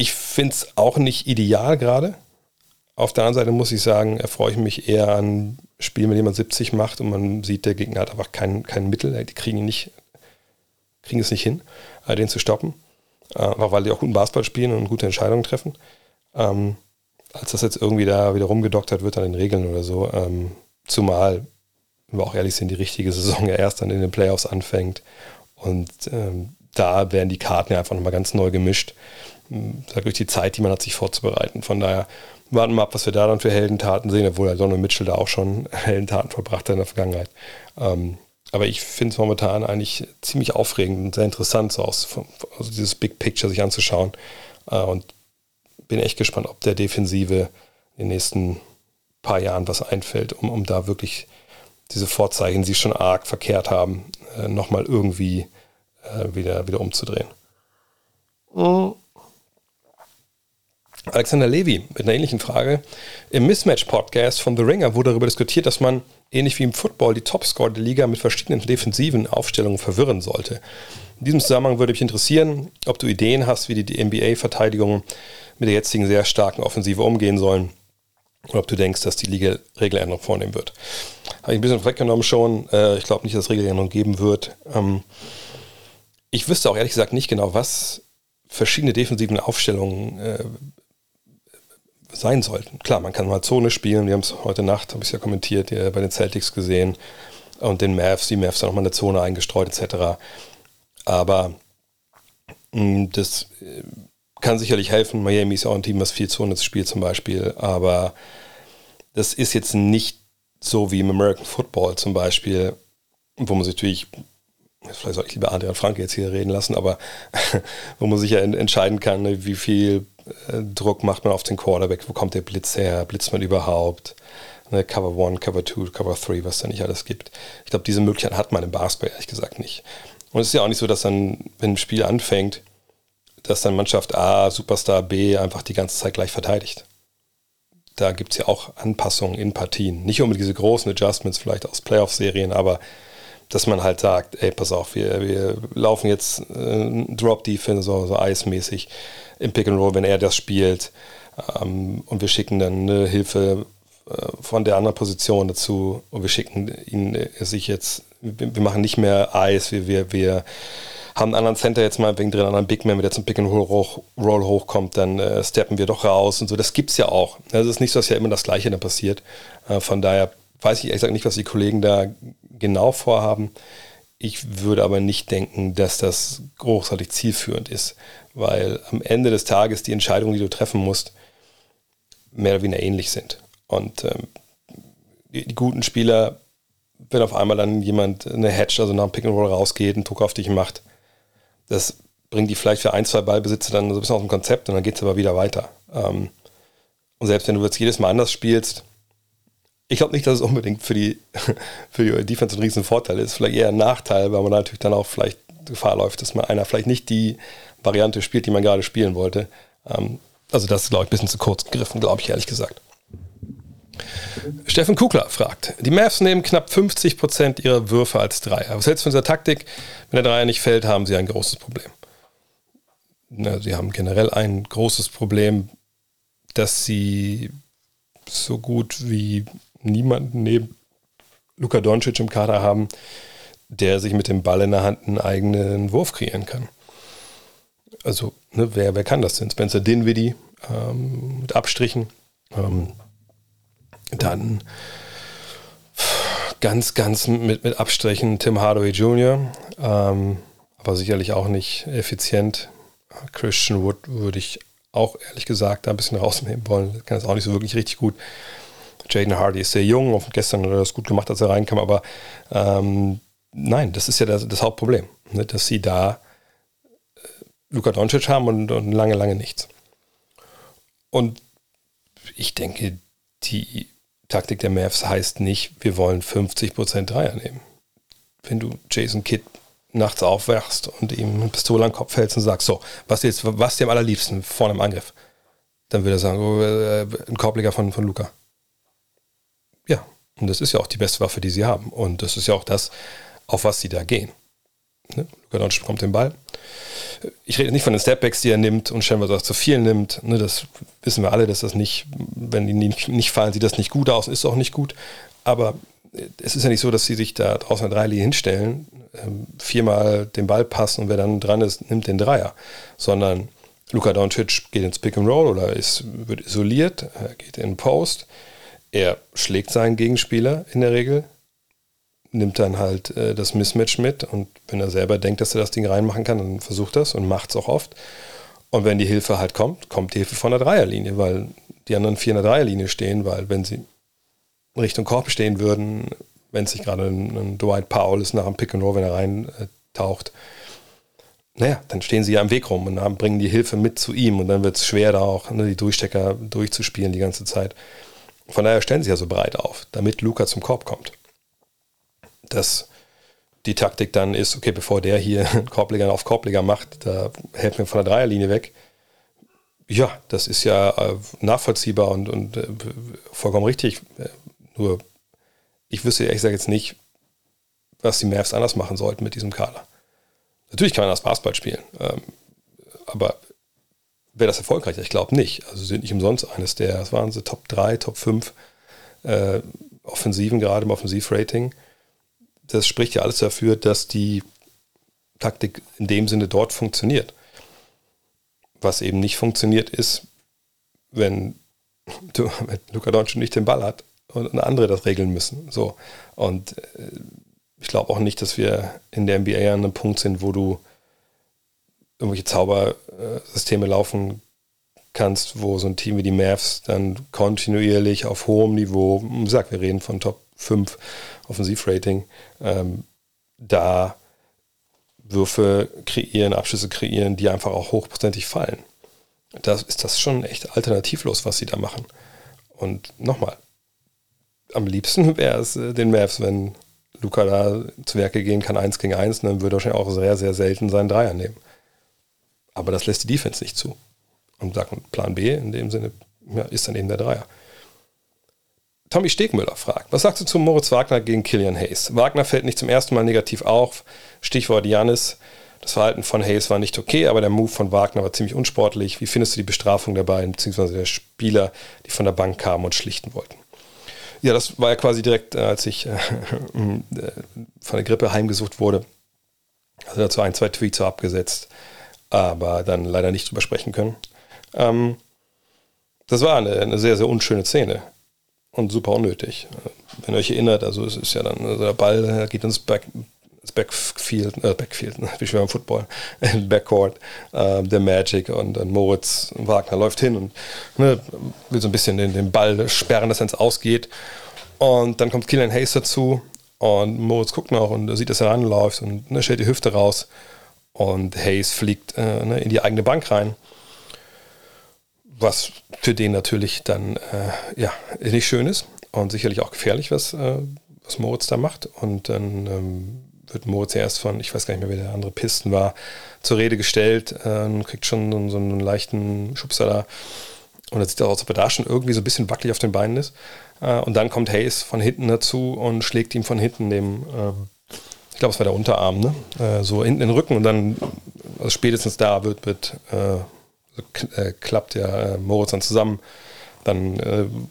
Ich finde es auch nicht ideal gerade. Auf der anderen Seite muss ich sagen, erfreue ich mich eher an Spielen, mit dem man 70 macht und man sieht, der Gegner hat einfach kein, kein Mittel. Die kriegen nicht, kriegen es nicht hin, äh, den zu stoppen. Äh, einfach weil die auch guten Basketball spielen und gute Entscheidungen treffen. Ähm, als das jetzt irgendwie da wieder rumgedoktert wird an den Regeln oder so. Ähm, zumal, wenn wir auch ehrlich sind, die richtige Saison ja erst dann in den Playoffs anfängt. Und ähm, da werden die Karten ja einfach nochmal ganz neu gemischt. Hm, durch die Zeit, die man hat, sich vorzubereiten. Von daher warten wir mal ab, was wir da dann für Heldentaten sehen, obwohl Donald Mitchell da auch schon Heldentaten verbracht hat in der Vergangenheit. Ähm, aber ich finde es momentan eigentlich ziemlich aufregend und sehr interessant, so aus, also dieses Big Picture sich anzuschauen. Äh, und bin echt gespannt, ob der Defensive in den nächsten paar Jahren was einfällt, um, um da wirklich diese Vorzeichen, die sie schon arg verkehrt haben, äh, nochmal irgendwie äh, wieder, wieder umzudrehen. Mhm. Alexander Levy mit einer ähnlichen Frage. Im Mismatch-Podcast von The Ringer wurde darüber diskutiert, dass man, ähnlich wie im Football, die Topscore der Liga mit verschiedenen defensiven Aufstellungen verwirren sollte. In diesem Zusammenhang würde mich interessieren, ob du Ideen hast, wie die NBA-Verteidigungen mit der jetzigen sehr starken Offensive umgehen sollen. Oder ob du denkst, dass die Liga Regeländerungen vornehmen wird. Habe ich ein bisschen weggenommen schon. Äh, ich glaube nicht, dass es Regeländerungen geben wird. Ähm, ich wüsste auch ehrlich gesagt nicht genau, was verschiedene defensiven Aufstellungen äh, sein sollten. Klar, man kann mal Zone spielen. Wir haben es heute Nacht, habe ich es ja kommentiert, bei den Celtics gesehen. Und den Mavs, die Mavs haben nochmal eine Zone eingestreut etc. Aber mm, das äh, kann sicherlich helfen. Miami ist auch ein Team, was viel Zone spielt zum Beispiel. Aber das ist jetzt nicht so wie im American Football zum Beispiel, wo man sich natürlich vielleicht soll ich lieber Adrian Franke jetzt hier reden lassen, aber wo man sich ja entscheiden kann, ne, wie viel äh, Druck macht man auf den Quarterback, wo kommt der Blitz her, blitzt man überhaupt, ne, Cover 1, Cover 2, Cover 3, was da nicht alles gibt. Ich glaube, diese Möglichkeit hat man im Basketball ehrlich gesagt nicht. Und es ist ja auch nicht so, dass dann, wenn ein Spiel anfängt, dass dann Mannschaft A, Superstar B einfach die ganze Zeit gleich verteidigt. Da gibt es ja auch Anpassungen in Partien. Nicht unbedingt diese großen Adjustments vielleicht aus Playoff-Serien, aber dass man halt sagt, ey, pass auf, wir, wir laufen jetzt äh, Drop-Defense, so, so eismäßig im Pick and Roll, wenn er das spielt. Ähm, und wir schicken dann eine Hilfe äh, von der anderen Position dazu und wir schicken ihn äh, sich jetzt, wir, wir, machen nicht mehr Eis, wir, wir, wir haben einen anderen Center jetzt mal wegen drin, einen anderen Big Man, wenn der zum Pick and Roll, hoch, Roll hochkommt, dann äh, steppen wir doch raus und so. Das gibt es ja auch. Also es ist nicht so, dass ja immer das Gleiche dann passiert. Äh, von daher weiß ich ehrlich gesagt nicht, was die Kollegen da genau vorhaben. Ich würde aber nicht denken, dass das großartig zielführend ist, weil am Ende des Tages die Entscheidung, die du treffen musst, mehr oder weniger ähnlich sind. Und ähm, die, die, guten Spieler, wenn auf einmal dann jemand eine Hatch, also nach dem Pick and Roll rausgeht, einen Druck auf dich macht, das bringt die vielleicht für ein, zwei Ballbesitzer dann so ein bisschen aus dem Konzept und dann geht es aber wieder weiter. Ähm, und selbst wenn du jetzt jedes Mal anders spielst, ich glaube nicht, dass es unbedingt für die, für die Defense ein Riesenvorteil ist. Vielleicht eher ein Nachteil, weil man natürlich dann auch vielleicht Gefahr läuft, dass man einer vielleicht nicht die Variante spielt, die man gerade spielen wollte. Ähm, also das ist, glaube ich, ein bisschen zu kurz gegriffen, glaube ich, ehrlich gesagt. Steffen Kugler fragt, die Mavs nehmen knapp 50 Prozent ihrer Würfe als Dreier. Was hältst du von dieser Taktik? Wenn der Dreier nicht fällt, haben sie ein großes Problem. sie haben generell ein großes Problem, dass sie so gut wie niemanden neben Luka Doncic im Kader haben, der sich mit dem Ball in der Hand einen eigenen Wurf kreieren kann. Also, ne, wer, wer kann das denn? Spencer Dinwiddie ähm, mit Abstrichen. Ähm, dann ganz, ganz mit, mit Abstrichen Tim Hardaway Jr., ähm, aber sicherlich auch nicht effizient. Christian Wood würde ich auch ehrlich gesagt da ein bisschen rausnehmen wollen. Kann das auch nicht so wirklich richtig gut. Jaden Hardy ist sehr jung, und gestern hat er das gut gemacht, als er reinkam, aber ähm, nein, das ist ja das, das Hauptproblem, ne, dass sie da äh, Luka Doncic haben und, und, lange, lange nichts. Und ich denke, die Taktik der Mavs heißt nicht, wir wollen 50% Dreier nehmen. Wenn du Jason Kidd nachts aufwachst und ihm eine Pistole an den Kopf hältst und sagst, so, was jetzt, was dir am allerliebsten vorne im Angriff? Dann würde er sagen, oh, äh, ein Korbleger von, von Luca. Und das ist ja auch die beste Waffe, die sie haben. Und das ist ja auch das, auf was sie da gehen. Ne? Luka Doncic bekommt den Ball. Ich rede nicht von den Stepbacks, die er nimmt und scheinbar auch zu viel nimmt. Ne? Das wissen wir alle, dass das nicht, wenn die nicht, nicht fallen, sieht das nicht gut aus, ist auch nicht gut. Aber es ist ja nicht so, dass sie sich da draußen eine Dreilinie hinstellen, ähm, viermal den Ball passen und wer dann dran ist, nimmt den Dreier. Sondern Luka Doncic geht ins Pick and Roll oder ist, wird isoliert, geht in Post, er schlägt seinen Gegenspieler in der Regel, nimmt dann halt äh, das Mismatch mit und wenn er selber denkt, dass er das Ding reinmachen kann, dann versucht das und macht es auch oft. Und wenn die Hilfe halt kommt, kommt die Hilfe von der Dreierlinie, weil die anderen vier in der Dreierlinie stehen, weil wenn sie Richtung Korb stehen würden, wenn es nicht gerade ein, ein, Dwight Powell ist nach dem Pick and Roll, wenn er reintaucht, äh, naja, dann stehen sie ja am Weg rum und dann bringen die Hilfe mit zu ihm und dann wird es schwer, da auch ne, die Durchstecker durchzuspielen die ganze Zeit. Von daher stellen sie ja so breit auf, damit Luca zum Korb kommt. Dass die Taktik dann ist, okay, bevor der hier Korbleger auf Korbleger macht, da hält mir von der Dreierlinie weg. Ja, das ist ja äh, nachvollziehbar und, und äh, vollkommen richtig. Äh, nur, ich wüsste ehrlich gesagt jetzt nicht, was die Mavs anders machen sollten mit diesem Kader. Natürlich kann man das Basketball spielen, ähm, aber wäre das erfolgreich? Ich glaube nicht. Also sind nicht umsonst eines der, was waren sie, Top 3, Top 5 äh, Offensiven, gerade im Offensivrating. Das spricht ja alles dafür, dass die Taktik in dem Sinne dort funktioniert. Was eben nicht funktioniert ist, wenn, du, wenn Luka Doncic nicht den Ball hat und andere das regeln müssen. So. Und äh, ich glaube auch nicht, dass wir in der NBA an einem Punkt sind, wo du irgendwelche Zaubersysteme laufen kannst, wo so ein Team wie die Mavs dann kontinuierlich auf hohem Niveau, wie wir reden von Top 5 Offensivrating, ähm, da Würfe kreieren, Abschlüsse kreieren, die einfach auch hochprozentig fallen. Das ist das schon echt alternativlos, was sie da machen. Und nochmal, am liebsten wäre es äh, den Mavs, wenn Luca da zu Werke gehen kann, eins gegen eins, dann würde er wahrscheinlich auch sehr, sehr selten seinen Dreier nehmen. Aber das lässt die Defense nicht zu. Und sagt Plan B in dem Sinne ja, ist dann eben der Dreier. Tommy Stegmüller fragt, was sagst du zu Moritz Wagner gegen Killian Hayes? Wagner fällt nicht zum ersten Mal negativ auf. Stichwort Janis. Das Verhalten von Hayes war nicht okay, aber der Move von Wagner war ziemlich unsportlich. Wie findest du die Bestrafung der beiden, beziehungsweise der Spieler, die von der Bank kamen und schlichten wollten? Ja, das war ja quasi direkt, äh, als ich äh, von der Grippe heimgesucht wurde. Also dazu ein, zwei Tweets abgesetzt aber dann leider nicht drüber sprechen können. Ähm, das war eine, eine, sehr, sehr unschöne Szene und super unnötig. Wenn ihr euch erinnert, also es ist ja dann, also der Ball geht ins Back, Backfield, äh, Backfield, wie schwer im Football, im Backcourt, äh, der Magic und dann Moritz Wagner läuft hin und ne, will so ein bisschen den, den Ball sperren, dass er ins Ausgeht. Und dann kommt Killian Hayes dazu und Moritz guckt noch und sieht, dass er ranläuft und ne, stellt die Hüfte raus und Hayes fliegt äh, ne, in die eigene Bank rein. Was für den natürlich dann äh, ja, nicht schön ist und sicherlich auch gefährlich, was, äh, was Moritz da macht. Und dann ähm, wird Moritz erst von, ich weiß gar nicht mehr, wer der andere Pisten war, zur Rede gestellt äh, und kriegt schon so, so einen leichten Schubser da. Und es sieht aus, als ob er da schon irgendwie so ein bisschen wackelig auf den Beinen ist. Äh, und dann kommt Hayes von hinten dazu und schlägt ihm von hinten dem, ähm, ich glaube, es war der Unterarm, ne? Äh, so hinten in den Rücken und dann, also spätestens da wird, wird äh, klappt ja Moritz dann zusammen. Dann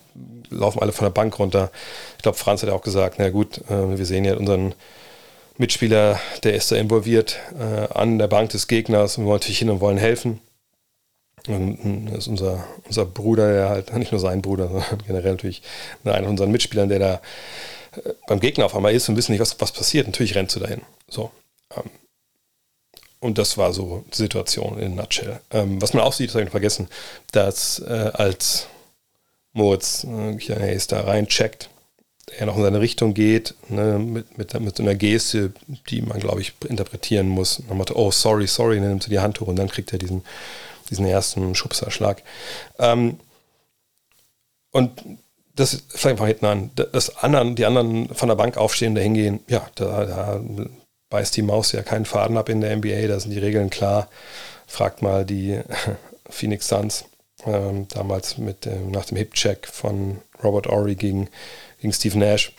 laufen alle von der Bank runter. Ich glaube, Franz hat ja auch gesagt, na gut, wir sehen ja unseren Mitspieler, der ist da involviert äh, an der Bank des Gegners und wir wollen natürlich hin und wollen helfen. Und das ist unser, unser Bruder, der halt, nicht nur sein Bruder, sondern generell natürlich einer von unseren Mitspielern, der da beim Gegner auf einmal ist und wissen nicht, was, was passiert. Natürlich rennt du dahin. So. Ähm, und das war so die Situation in Nutshell. Ähm, was man auch sieht, das habe ich vergessen, dass äh, als Moritz äh, da reincheckt, er noch in seine Richtung geht, ne, mit, mit, mit so einer Geste, die man, glaube ich, interpretieren muss. Man macht, oh, sorry, sorry, dann nimmt er die Hand hoch und dann kriegt er diesen, diesen ersten Schubserschlag. Ähm, und das fängt von hinten an. Das anderen, die anderen von der Bank aufstehen, da hingehen, ja, da, da beißt die Maus ja keinen Faden ab in der NBA, da sind die Regeln klar. Fragt mal die Phoenix Suns, ähm, damals mit dem, nach dem Hip-Check von Robert Ory gegen gegen Steve Nash.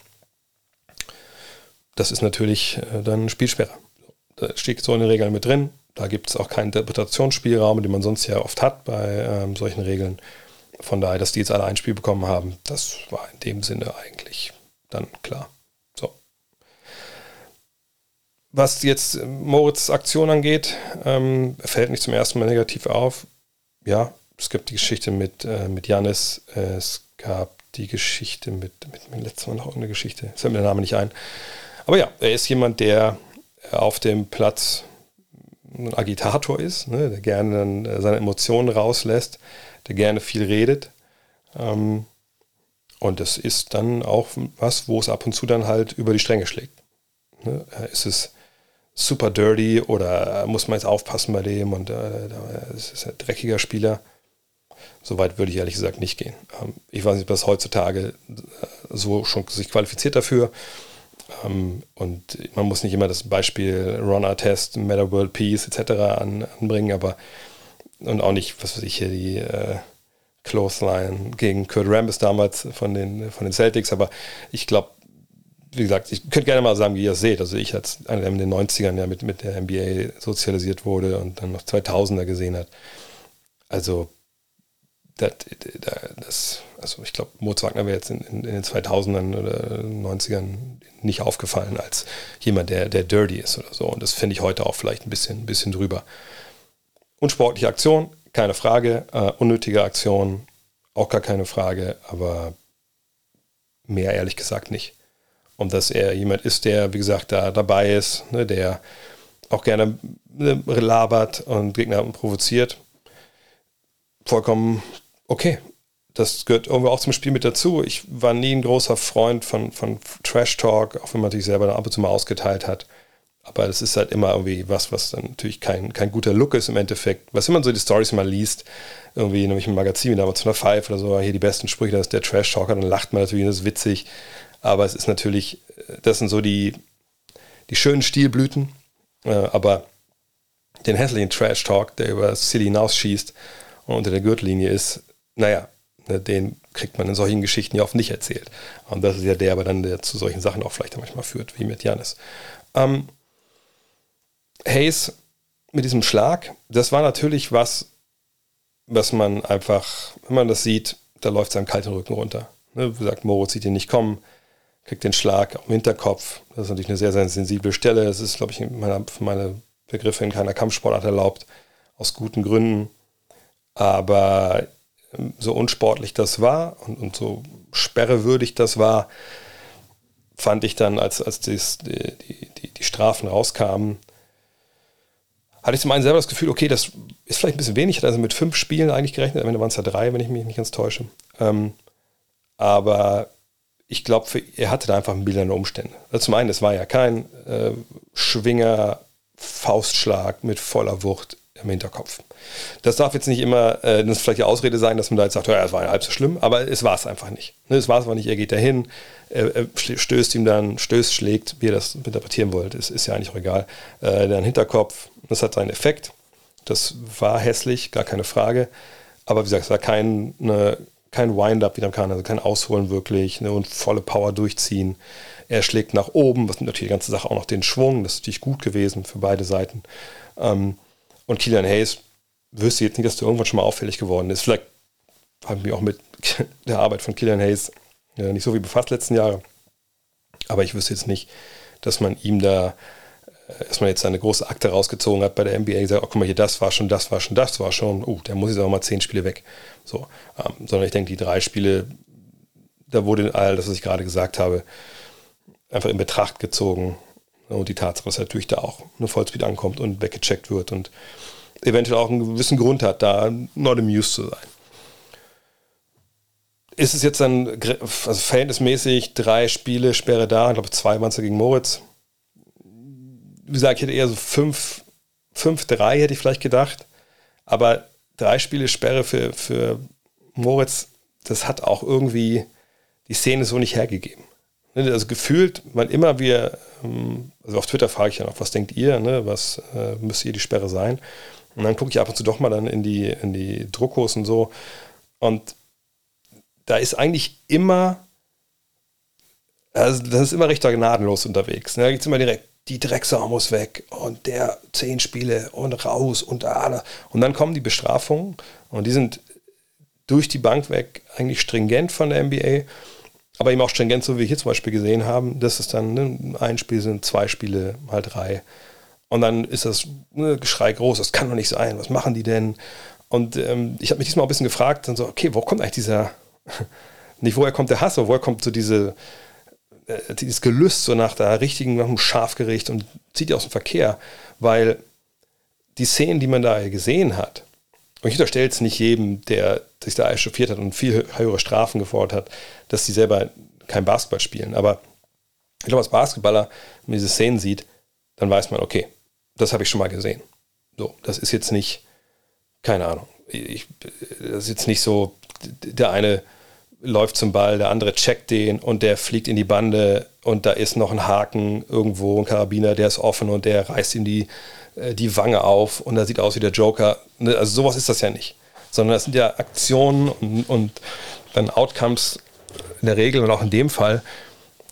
Das ist natürlich äh, dann Spielsperre. Da steht so eine Regel mit drin. Da gibt es auch keinen Interpretationsspielraum, den man sonst ja oft hat bei ähm, solchen Regeln. Von daher, dass die jetzt alle ein Spiel bekommen haben, das war in dem Sinne eigentlich dann klar. So. Was jetzt äh, Moritz Aktion angeht, ähm, fällt nicht zum ersten Mal negativ auf. Ja, es gibt die Geschichte mit, äh, mit Janis. Es gab die Geschichte mit, mit, mit letztes Mal noch eine Geschichte, jetzt fällt mir der Name nicht ein. Aber ja, er ist jemand, der auf dem Platz ein Agitator ist, ne, der gerne dann äh, seine Emotionen rauslässt, der gerne viel redet. Ähm, und das ist dann auch was, wo es ab und zu dann halt über die Stränge schlägt. Ne? Ist es super dirty oder muss man jetzt aufpassen bei dem und äh, es ist ein dreckiger Spieler. So weit würde ich ehrlich gesagt nicht gehen. Ähm, ich weiß nicht, ob das heutzutage äh, so schon sich qualifiziert dafür. Ähm, und man muss nicht immer das Beispiel Ron Artest, Meta World Peace etc. An, anbringen, aber und auch nicht, was weiß ich hier, die äh, Clothesline gegen Kurt Rambis damals von den, von den Celtics, aber ich glaube, wie gesagt, ich könnte gerne mal sagen, wie ihr es seht. Also ich als einer, der in den 90ern ja mit, mit der NBA sozialisiert wurde und dann noch 2000er gesehen hat. Also das, das, also ich glaube, Moritz Wagner wäre jetzt in, in, in, den 2000ern oder 90ern nicht aufgefallen als jemand, der, der dirty ist oder so. Und das finde ich heute auch vielleicht ein bisschen, ein bisschen drüber. Unsportliche Aktion, keine Frage. Uh, unnötige Aktion, auch gar keine Frage. Aber mehr ehrlich gesagt nicht. Und dass er jemand ist, der, wie gesagt, da dabei ist, ne, der auch gerne ne, labert und Gegner provoziert. Vollkommen okay, das gehört irgendwie auch zum Spiel mit dazu. Ich war nie ein großer Freund von, von Trash Talk, auch wenn man sich selber dann ab und zu mal ausgeteilt hat. Aber das ist halt immer irgendwie was, was dann natürlich kein, kein guter Look ist im Endeffekt. Was man so die Stories mal liest, irgendwie nämlich im Magazin, da war zu einer Five oder so, hier die besten Sprüche, das ist der Trash Talker, dann lacht man natürlich, das ist witzig. Aber es ist natürlich, das sind so die, die schönen Stilblüten. Äh, aber den hässlichen Trash Talk, der über das City hinausschießt und unter der Gürtellinie ist, naja, ne, den kriegt man in solchen Geschichten ja oft nicht erzählt. Und das ist ja der, aber dann der zu solchen Sachen auch vielleicht manchmal führt, wie mit Janis. Ähm, Hayes mit diesem Schlag, das war natürlich was, was man einfach, wenn man das sieht, da läuft seinem kalten Rücken runter. Ne, wie gesagt, Moritz sieht ihn nicht kommen, kriegt den Schlag am Hinterkopf. Das ist natürlich eine sehr, sehr sensible Stelle. Das ist, glaube ich, für meine Begriffe in keiner Kampfsportart erlaubt, aus guten Gründen. Aber so unsportlich das war und, und so sperrewürdig das war, fand ich dann, als, als dies, die, die, die Strafen rauskamen, hatte ich zum einen selber das Gefühl, okay, das ist vielleicht ein bisschen wenig. Ich hatte also mit fünf Spielen eigentlich gerechnet. Am Ende waren es ja drei, wenn ich mich nicht ganz täusche. Ähm, aber ich glaube, er hatte da einfach mildernde Umstände. Also zum einen, es war ja kein äh, Schwinger, Faustschlag mit voller Wucht im Hinterkopf. Das darf jetzt nicht immer, äh, das vielleicht die Ausrede sein, dass man da jetzt sagt, ja, es war ja halb so schlimm, aber es war es einfach nicht. Ne, es war es einfach nicht, er geht dahin, er, stößt ihm dann, stößt, schlägt, wie ihr das interpretieren wollt, ist, ist ja eigentlich auch egal. Äh, der Hinterkopf, das hat seinen Effekt. Das war hässlich, gar keine Frage. Aber wie gesagt, es war kein, ne, kein Wind-up, wie man kann, also kein Ausholen wirklich ne, und volle Power durchziehen. Er schlägt nach oben, was natürlich die ganze Sache auch noch den Schwung, das ist natürlich gut gewesen für beide Seiten. Ähm, und Kilian Hayes wüsste jetzt nicht, dass der irgendwann schon mal auffällig geworden ist. Vielleicht haben wir auch mit der Arbeit von Kilian Hayes ja, nicht so viel befasst letzten Jahre. Aber ich wüsste jetzt nicht, dass man ihm da, äh, dass man jetzt eine große Akte rausgezogen hat bei der NBA, gesagt, oh, guck mal hier, das war schon, das war schon, das war schon, uh, der muss jetzt auch mal zehn Spiele weg. So, ähm, sondern ich denke, die drei Spiele, da wurde all das, was ich gerade gesagt habe, einfach in Betracht gezogen. Und die Tatsache, dass natürlich da auch eine Vollspeed ankommt und weggecheckt wird und eventuell auch einen gewissen Grund hat, da not amused zu sein. Ist es jetzt dann also verhältnismäßig drei Spiele Sperre da? Ich glaube, zwei waren es gegen Moritz. Wie gesagt, ich hätte eher so fünf, fünf, drei hätte ich vielleicht gedacht. Aber drei Spiele Sperre für, für Moritz, das hat auch irgendwie die Szene so nicht hergegeben. Ne, also gefühlt, wann immer wir, ähm, also auf Twitter frage ich ja noch, was denkt ihr, ne? was äh, müsste hier die Sperre sein? Und dann gucke ich ab und zu doch mal dann in die, in die Druckos und so. Und da ist eigentlich immer, also das ist immer recht gnadenlos unterwegs. Ne? Da geht es immer direkt, die Drecksau muss weg und der zehn Spiele und raus und da. Und dann kommen die Bestrafungen und die sind durch die Bank weg eigentlich stringent von der NBA aber eben auch stringent, so wie wir hier zum Beispiel gesehen haben, dass es dann ne, ein Spiel sind, zwei Spiele, mal drei. Und dann ist das ne, Geschrei groß, das kann doch nicht sein, was machen die denn? Und ähm, ich habe mich diesmal ein bisschen gefragt, dann so, okay, wo kommt eigentlich dieser, nicht woher kommt der Hass, aber woher kommt so diese, äh, dieses Gelüst so nach der richtigen, nach dem Schafgericht und zieht die aus dem Verkehr, weil die Szenen, die man da gesehen hat, und ich unterstelle es nicht jedem, der sich da echauffiert hat und viel höhere Strafen gefordert hat, dass sie selber kein Basketball spielen. Aber ich glaube, als Basketballer, wenn man diese Szenen sieht, dann weiß man, okay, das habe ich schon mal gesehen. So, das ist jetzt nicht, keine Ahnung, ich, das ist jetzt nicht so, der eine läuft zum Ball, der andere checkt den und der fliegt in die Bande und da ist noch ein Haken irgendwo, ein Karabiner, der ist offen und der reißt ihm die, äh, die Wange auf und er sieht aus wie der Joker. Ne, also sowas ist das ja nicht. Sondern das sind ja Aktionen und, und dann Outcomes in der Regel und auch in dem Fall,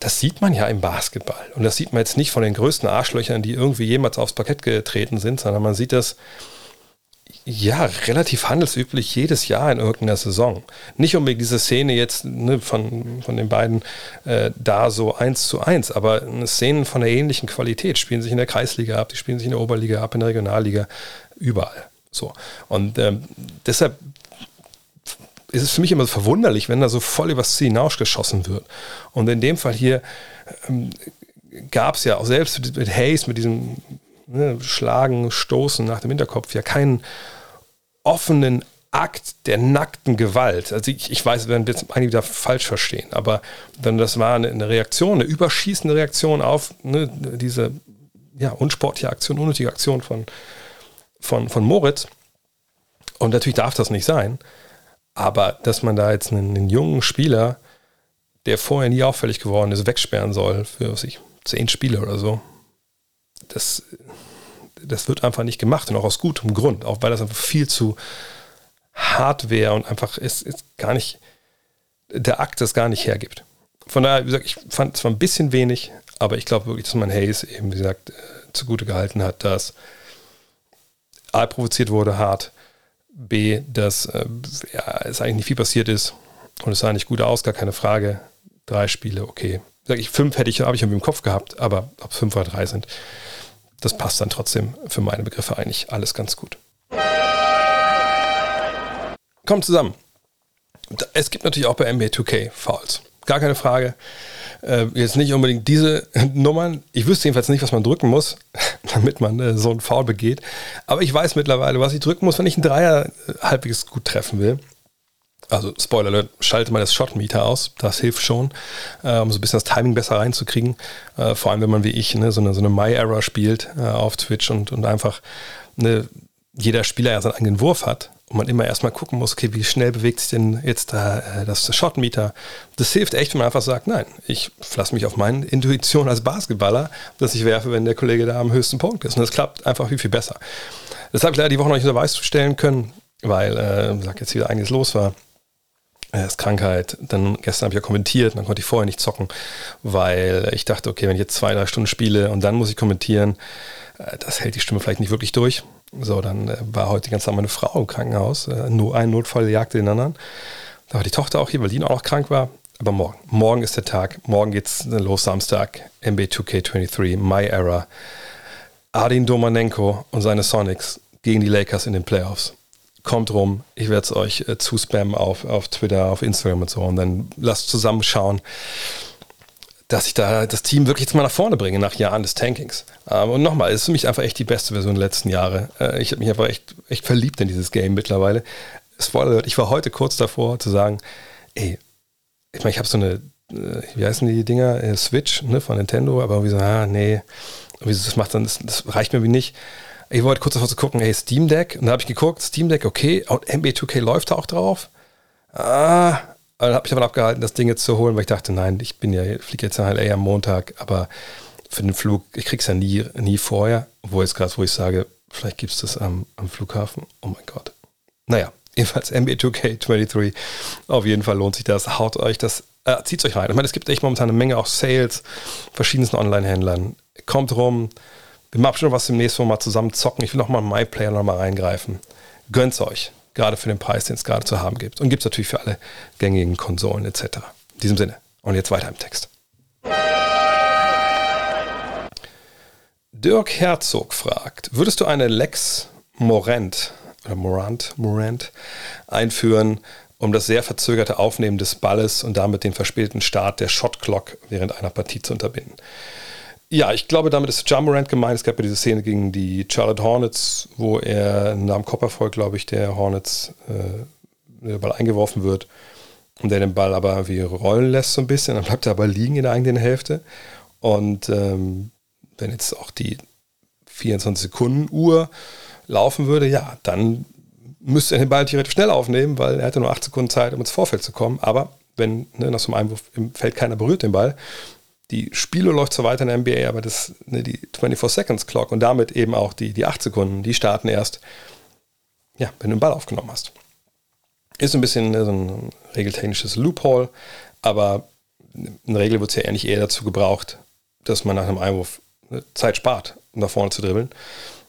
das sieht man ja im Basketball. Und das sieht man jetzt nicht von den größten Arschlöchern, die irgendwie jemals aufs Parkett getreten sind, sondern man sieht das ja, relativ handelsüblich jedes Jahr in irgendeiner Saison. Nicht unbedingt diese Szene jetzt ne, von, von den beiden äh, da so eins zu eins, aber Szenen von einer ähnlichen Qualität spielen sich in der Kreisliga ab, die spielen sich in der Oberliga ab, in der Regionalliga, überall. So. Und ähm, deshalb ist es für mich immer so verwunderlich, wenn da so voll übers Ziel hinausgeschossen wird. Und in dem Fall hier ähm, gab es ja auch selbst mit Hayes, mit diesem ne, Schlagen, Stoßen nach dem Hinterkopf, ja keinen offenen Akt der nackten Gewalt. Also ich, ich weiß, werden jetzt einige da falsch verstehen, aber dann das war eine, eine Reaktion, eine überschießende Reaktion auf ne, diese ja, unsportliche Aktion, unnötige Aktion von, von, von Moritz. Und natürlich darf das nicht sein. Aber dass man da jetzt einen, einen jungen Spieler, der vorher nie auffällig geworden ist, wegsperren soll für was ich, zehn Spiele oder so, das, das wird einfach nicht gemacht und auch aus gutem Grund, auch weil das einfach viel zu Hardware und einfach ist, ist gar nicht, der Akt das gar nicht hergibt. Von daher, wie gesagt, ich fand zwar ein bisschen wenig, aber ich glaube wirklich, dass man Hayes eben, wie gesagt, äh, zugute gehalten hat, dass A provoziert wurde hart, B, dass äh, ja, es eigentlich nicht viel passiert ist und es sah nicht gut aus, gar keine Frage. Drei Spiele, okay. Sag ich, fünf hätte ich, habe ich irgendwie im Kopf gehabt, aber ob es fünf oder drei sind, das passt dann trotzdem für meine Begriffe eigentlich alles ganz gut. Kommt zusammen. Es gibt natürlich auch bei NBA 2K Fouls. gar keine Frage. Äh, jetzt nicht unbedingt diese Nummern. Ich wüsste jedenfalls nicht, was man drücken muss, damit man äh, so einen Foul begeht. Aber ich weiß mittlerweile, was ich drücken muss, wenn ich einen Dreier äh, halbwegs gut treffen will. Also Spoiler Alert, schalte mal das Shot-Meter aus. Das hilft schon, äh, um so ein bisschen das Timing besser reinzukriegen. Äh, vor allem, wenn man wie ich ne, so eine, so eine My-Error spielt äh, auf Twitch und, und einfach eine, jeder Spieler ja seinen eigenen Wurf hat und man immer erstmal gucken muss, okay, wie schnell bewegt sich denn jetzt da das Shotmeter. Das hilft echt, wenn man einfach sagt, nein, ich lasse mich auf meine Intuition als Basketballer, dass ich werfe, wenn der Kollege da am höchsten Punkt ist. Und das klappt einfach viel, viel besser. Das habe ich leider die Woche noch nicht unter Beweis stellen können, weil, äh, sag jetzt wieder einiges los war. Erst Krankheit, dann gestern habe ich ja kommentiert, dann konnte ich vorher nicht zocken, weil ich dachte, okay, wenn ich jetzt zwei, drei Stunden spiele und dann muss ich kommentieren, äh, das hält die Stimme vielleicht nicht wirklich durch. So, dann äh, war heute die ganze Zeit meine Frau im Krankenhaus. Äh, nur ein Notfall jagte den anderen. Da war die Tochter auch hier, weil die auch noch krank war. Aber morgen, morgen ist der Tag. Morgen geht's los, Samstag. MB 2K23, My Era. Adin Domanenko und seine Sonics gegen die Lakers in den Playoffs. Kommt rum, ich werde es euch äh, zuspammen auf, auf Twitter, auf Instagram und so. Und dann lasst zusammenschauen dass ich da das Team wirklich jetzt mal nach vorne bringe nach Jahren des Tankings. Ähm, und nochmal, es ist für mich einfach echt die beste Version der letzten Jahre. Äh, ich habe mich einfach echt, echt verliebt in dieses Game mittlerweile. Spoiler, ich war heute kurz davor zu sagen, ey, ich meine, ich habe so eine, äh, wie heißen die Dinger, äh, Switch ne, von Nintendo, aber irgendwie so, ah, nee, das macht dann, das, das reicht mir wie nicht. Ich wollte kurz davor zu gucken, hey, Steam Deck, und da habe ich geguckt, Steam Deck, okay, und MB2K läuft da auch drauf. Ah, dann habe ich davon abgehalten, das Ding jetzt zu holen, weil ich dachte, nein, ich bin ja, fliege jetzt nach LA am Montag, aber für den Flug, ich krieg's ja nie, nie vorher, wo jetzt gerade, wo ich sage, vielleicht gibt es das am, am Flughafen. Oh mein Gott. Naja, jedenfalls NBA2K23. Auf jeden Fall lohnt sich das. Haut euch das, äh, zieht euch rein. Ich meine, es gibt echt momentan eine Menge auch Sales, verschiedensten Online-Händlern. Kommt rum. Wir machen schon was demnächst mal zusammen zocken. Ich will noch mal MyPlayer noch mal reingreifen. Gönnt's euch gerade für den Preis, den es gerade zu haben gibt. Und gibt es natürlich für alle gängigen Konsolen etc. In diesem Sinne. Und jetzt weiter im Text. Dirk Herzog fragt, würdest du eine Lex Morant oder Morant, Morant einführen, um das sehr verzögerte Aufnehmen des Balles und damit den verspäteten Start der Shot Clock während einer Partie zu unterbinden? Ja, ich glaube, damit ist Jamorant gemeint. Es gab ja diese Szene gegen die Charlotte Hornets, wo er nach dem Kopperfolg, glaube ich, der Hornets äh, der Ball eingeworfen wird und der den Ball aber irgendwie rollen lässt so ein bisschen. Dann bleibt er aber liegen in der eigenen Hälfte. Und ähm, wenn jetzt auch die 24 Sekunden Uhr laufen würde, ja, dann müsste er den Ball theoretisch schnell aufnehmen, weil er hatte nur 8 Sekunden Zeit, um ins Vorfeld zu kommen. Aber wenn ne, nach so einem Einwurf im Feld keiner berührt den Ball, die Spiele läuft zwar weiter in der NBA, aber das, ne, die 24 Seconds Clock und damit eben auch die, die 8 Sekunden, die starten erst, ja, wenn du den Ball aufgenommen hast. Ist ein bisschen ne, so ein regeltechnisches Loophole, aber in der Regel wird es ja eigentlich eher dazu gebraucht, dass man nach einem Einwurf ne, Zeit spart, um nach vorne zu dribbeln.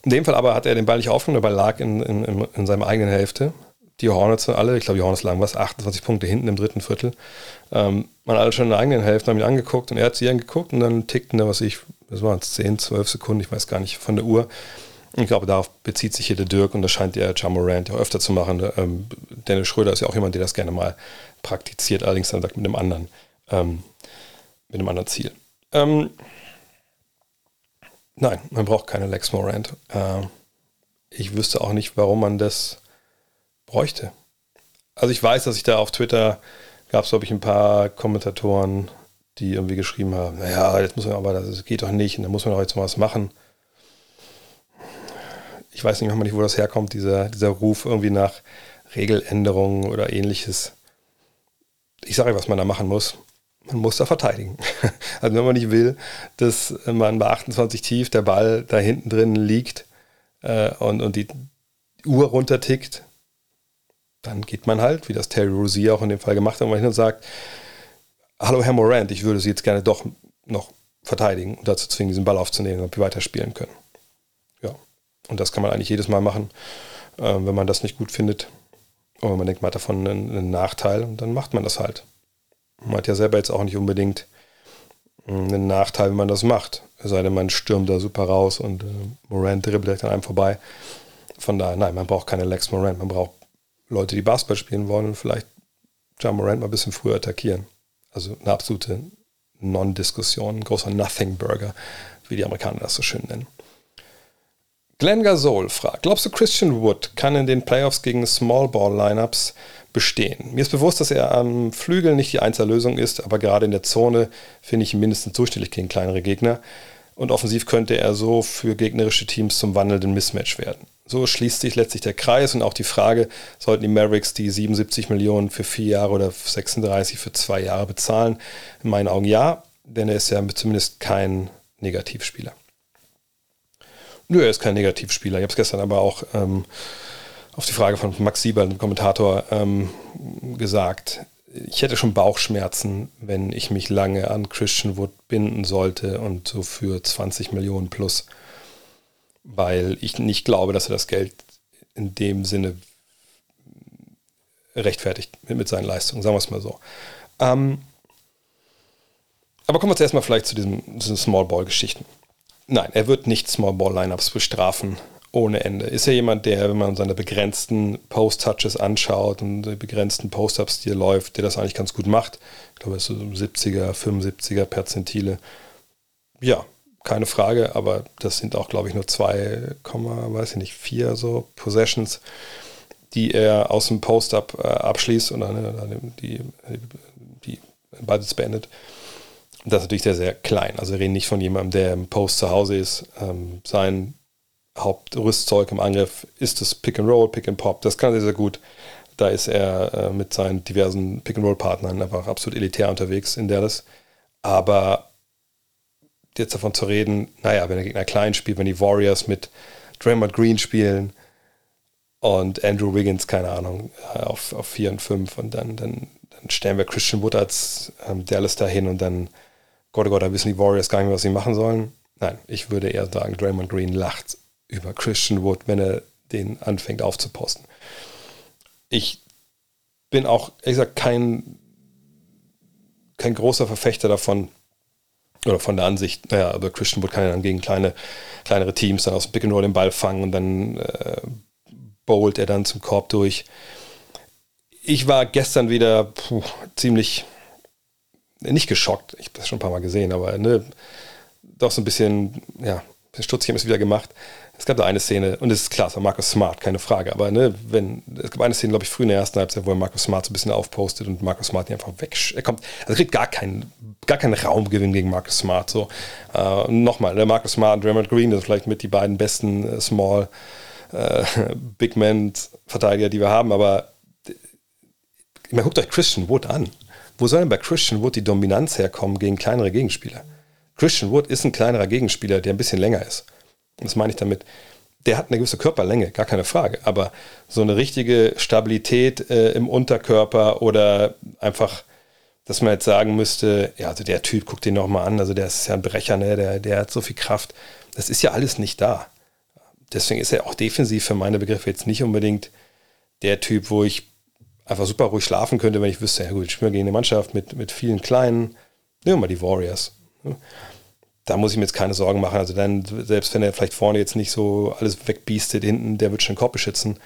In dem Fall aber hat er den Ball nicht aufgenommen, der Ball lag in, in, in seiner eigenen Hälfte. Die Hornets alle, ich glaube, die Hornets lagen was, 28 Punkte hinten im dritten Viertel. Ähm, man alle schon in der eigenen Hälfte, haben ihn angeguckt und er hat sie angeguckt und dann tickten da, was ich, das waren 10, 12 Sekunden, ich weiß gar nicht, von der Uhr. Ich glaube, darauf bezieht sich hier der Dirk und das scheint der Jamorant ja auch öfter zu machen. Ähm, Dennis Schröder ist ja auch jemand, der das gerne mal praktiziert, allerdings dann sagt mit einem anderen, ähm, mit einem anderen Ziel. Ähm, nein, man braucht keine Lex Morant. Äh, ich wüsste auch nicht, warum man das bräuchte. Also ich weiß, dass ich da auf Twitter gab es, glaube ich, ein paar Kommentatoren, die irgendwie geschrieben haben, naja, jetzt muss man aber, das geht doch nicht und da muss man doch jetzt mal was machen. Ich weiß nicht nicht, wo das herkommt, dieser, dieser Ruf irgendwie nach Regeländerungen oder ähnliches. Ich sage was man da machen muss. Man muss da verteidigen. Also wenn man nicht will, dass man bei 28 tief der Ball da hinten drin liegt äh, und, und die Uhr runtertickt, dann geht man halt, wie das Terry Rozier auch in dem Fall gemacht hat, hin und sagt, hallo Herr Morant, ich würde Sie jetzt gerne doch noch verteidigen und dazu zwingen, diesen Ball aufzunehmen, damit wir weiterspielen können. Ja, und das kann man eigentlich jedes Mal machen, äh, wenn man das nicht gut findet. Oder man denkt, man hat davon einen, einen, Nachteil und dann macht man das halt. Man hat ja selber jetzt auch nicht unbedingt äh, einen Nachteil, wenn man das macht. Es sei denn, man stürmt da super raus und äh, Morant dribbelt an einem vorbei. Von daher, nein, man braucht keine Lex Morant, man braucht Leute, die Basketball spielen wollen vielleicht John Morant mal ein bisschen früher attackieren. Also eine absolute Non-Diskussion, ein großer Nothing-Burger, wie die Amerikaner das so schön nennen. Glenn Gasol fragt, glaubst du, Christian Wood kann in den Playoffs gegen Small Ball Lineups bestehen? Mir ist bewusst, dass er am Flügel nicht die Einzellösung ist, aber gerade in der Zone finde ich ihn mindestens durchschnittlich gegen kleinere Gegner. Und offensiv könnte er so für gegnerische Teams zum wandelnden Mismatch werden. So schließt sich letztlich der Kreis und auch die Frage, sollten die Mavericks die 77 Millionen für vier Jahre oder 36 für zwei Jahre bezahlen? In meinen Augen ja, denn er ist ja zumindest kein Negativspieler. Nö, er ist kein Negativspieler. Ich habe es gestern aber auch ähm, auf die Frage von Max Sieber, dem Kommentator, ähm, gesagt. Ich hätte schon Bauchschmerzen, wenn ich mich lange an Christian Wood binden sollte und so für 20 Millionen plus, weil ich nicht glaube, dass er das Geld in dem Sinne rechtfertigt mit, seinen Leistungen, sagen wir es mal so. Ähm, aber kommen wir zuerst mal vielleicht zu diesen, diesen Small Ball Geschichten. Nein, er wird nicht Small Ball Lineups bestrafen ohne Ende. Ist er jemand, der, wenn man seine begrenzten Post-Touches anschaut und die begrenzten Post-Ups, die er läuft, der das eigentlich ganz gut macht. Ich glaube, es ist so 70er, 75er Perzentile. Ja, keine Frage, aber das sind auch, glaube ich, nur 2, weiß ich nicht, 4 so Possessions, die er aus dem Post-Up äh, abschließt und dann äh, die, die Ballsitz beendet. Das ist natürlich sehr, sehr klein. Also wir reden nicht von jemandem, der im Post zu Hause ist. Ähm, sein Hauptrüstzeug im Angriff ist das Pick and Roll, Pick and Pop. Das kann er sehr, gut. Da ist er äh, mit seinen diversen Pick and Roll Partnern einfach absolut elitär unterwegs in Dallas. Aber jetzt davon zu reden, naja, wenn der Gegner klein spielt, wenn die Warriors mit Draymond Green spielen und Andrew Wiggins, keine Ahnung, äh, auf, auf 4 und 5 und dann, dann, dann stellen wir Christian Wood als ähm, Dallas dahin und dann Gott, oh Gott, da wissen die Warriors gar nicht mehr, was sie machen sollen. Nein, ich würde eher sagen, Draymond Green lacht über Christian Wood, wenn er den anfängt aufzuposten. Ich bin auch, ehrlich gesagt, kein, kein großer Verfechter davon, oder von der Ansicht, naja, aber Christian Wood kann ja dann gegen kleine, kleinere Teams dann aus dem Pick and Roll den Ball fangen und dann äh, bowlt er dann zum Korb durch. Ich war gestern wieder puh, ziemlich nicht geschockt, ich habe das schon ein paar Mal gesehen, aber ne, doch so ein bisschen, ja, stutzig haben es wieder gemacht. Es gab da eine Szene, und es ist klar, es war Markus Smart, keine Frage, aber ne, wenn, es gab eine Szene, glaube ich, früh in der ersten Halbzeit, wo Markus Smart so ein bisschen aufpostet und Markus Smart einfach weg, er kommt, also kriegt gar keinen, gar keinen Raumgewinn gegen Markus Smart, so. Äh, Nochmal, der Markus Smart und Raymond Green, das sind vielleicht mit die beiden besten äh, Small äh, Big Man Verteidiger, die wir haben, aber ich meine, guckt euch Christian Wood an. Wo soll denn bei Christian Wood die Dominanz herkommen gegen kleinere Gegenspieler? Christian Wood ist ein kleinerer Gegenspieler, der ein bisschen länger ist. Das meine ich damit. Der hat eine gewisse Körperlänge, gar keine Frage. Aber so eine richtige Stabilität äh, im Unterkörper oder einfach, dass man jetzt sagen müsste, ja, also der Typ, guck den nochmal an, also der ist ja ein Brecher, ne? der, der hat so viel Kraft. Das ist ja alles nicht da. Deswegen ist er auch defensiv für meine Begriffe jetzt nicht unbedingt der Typ, wo ich einfach super ruhig schlafen könnte, wenn ich wüsste, ja gut, ich spiele gegen eine Mannschaft mit, mit vielen kleinen, nehmen wir mal die Warriors. Da muss ich mir jetzt keine Sorgen machen. Also dann, selbst wenn er vielleicht vorne jetzt nicht so alles wegbiestet, hinten, der wird schon den Korb beschützen.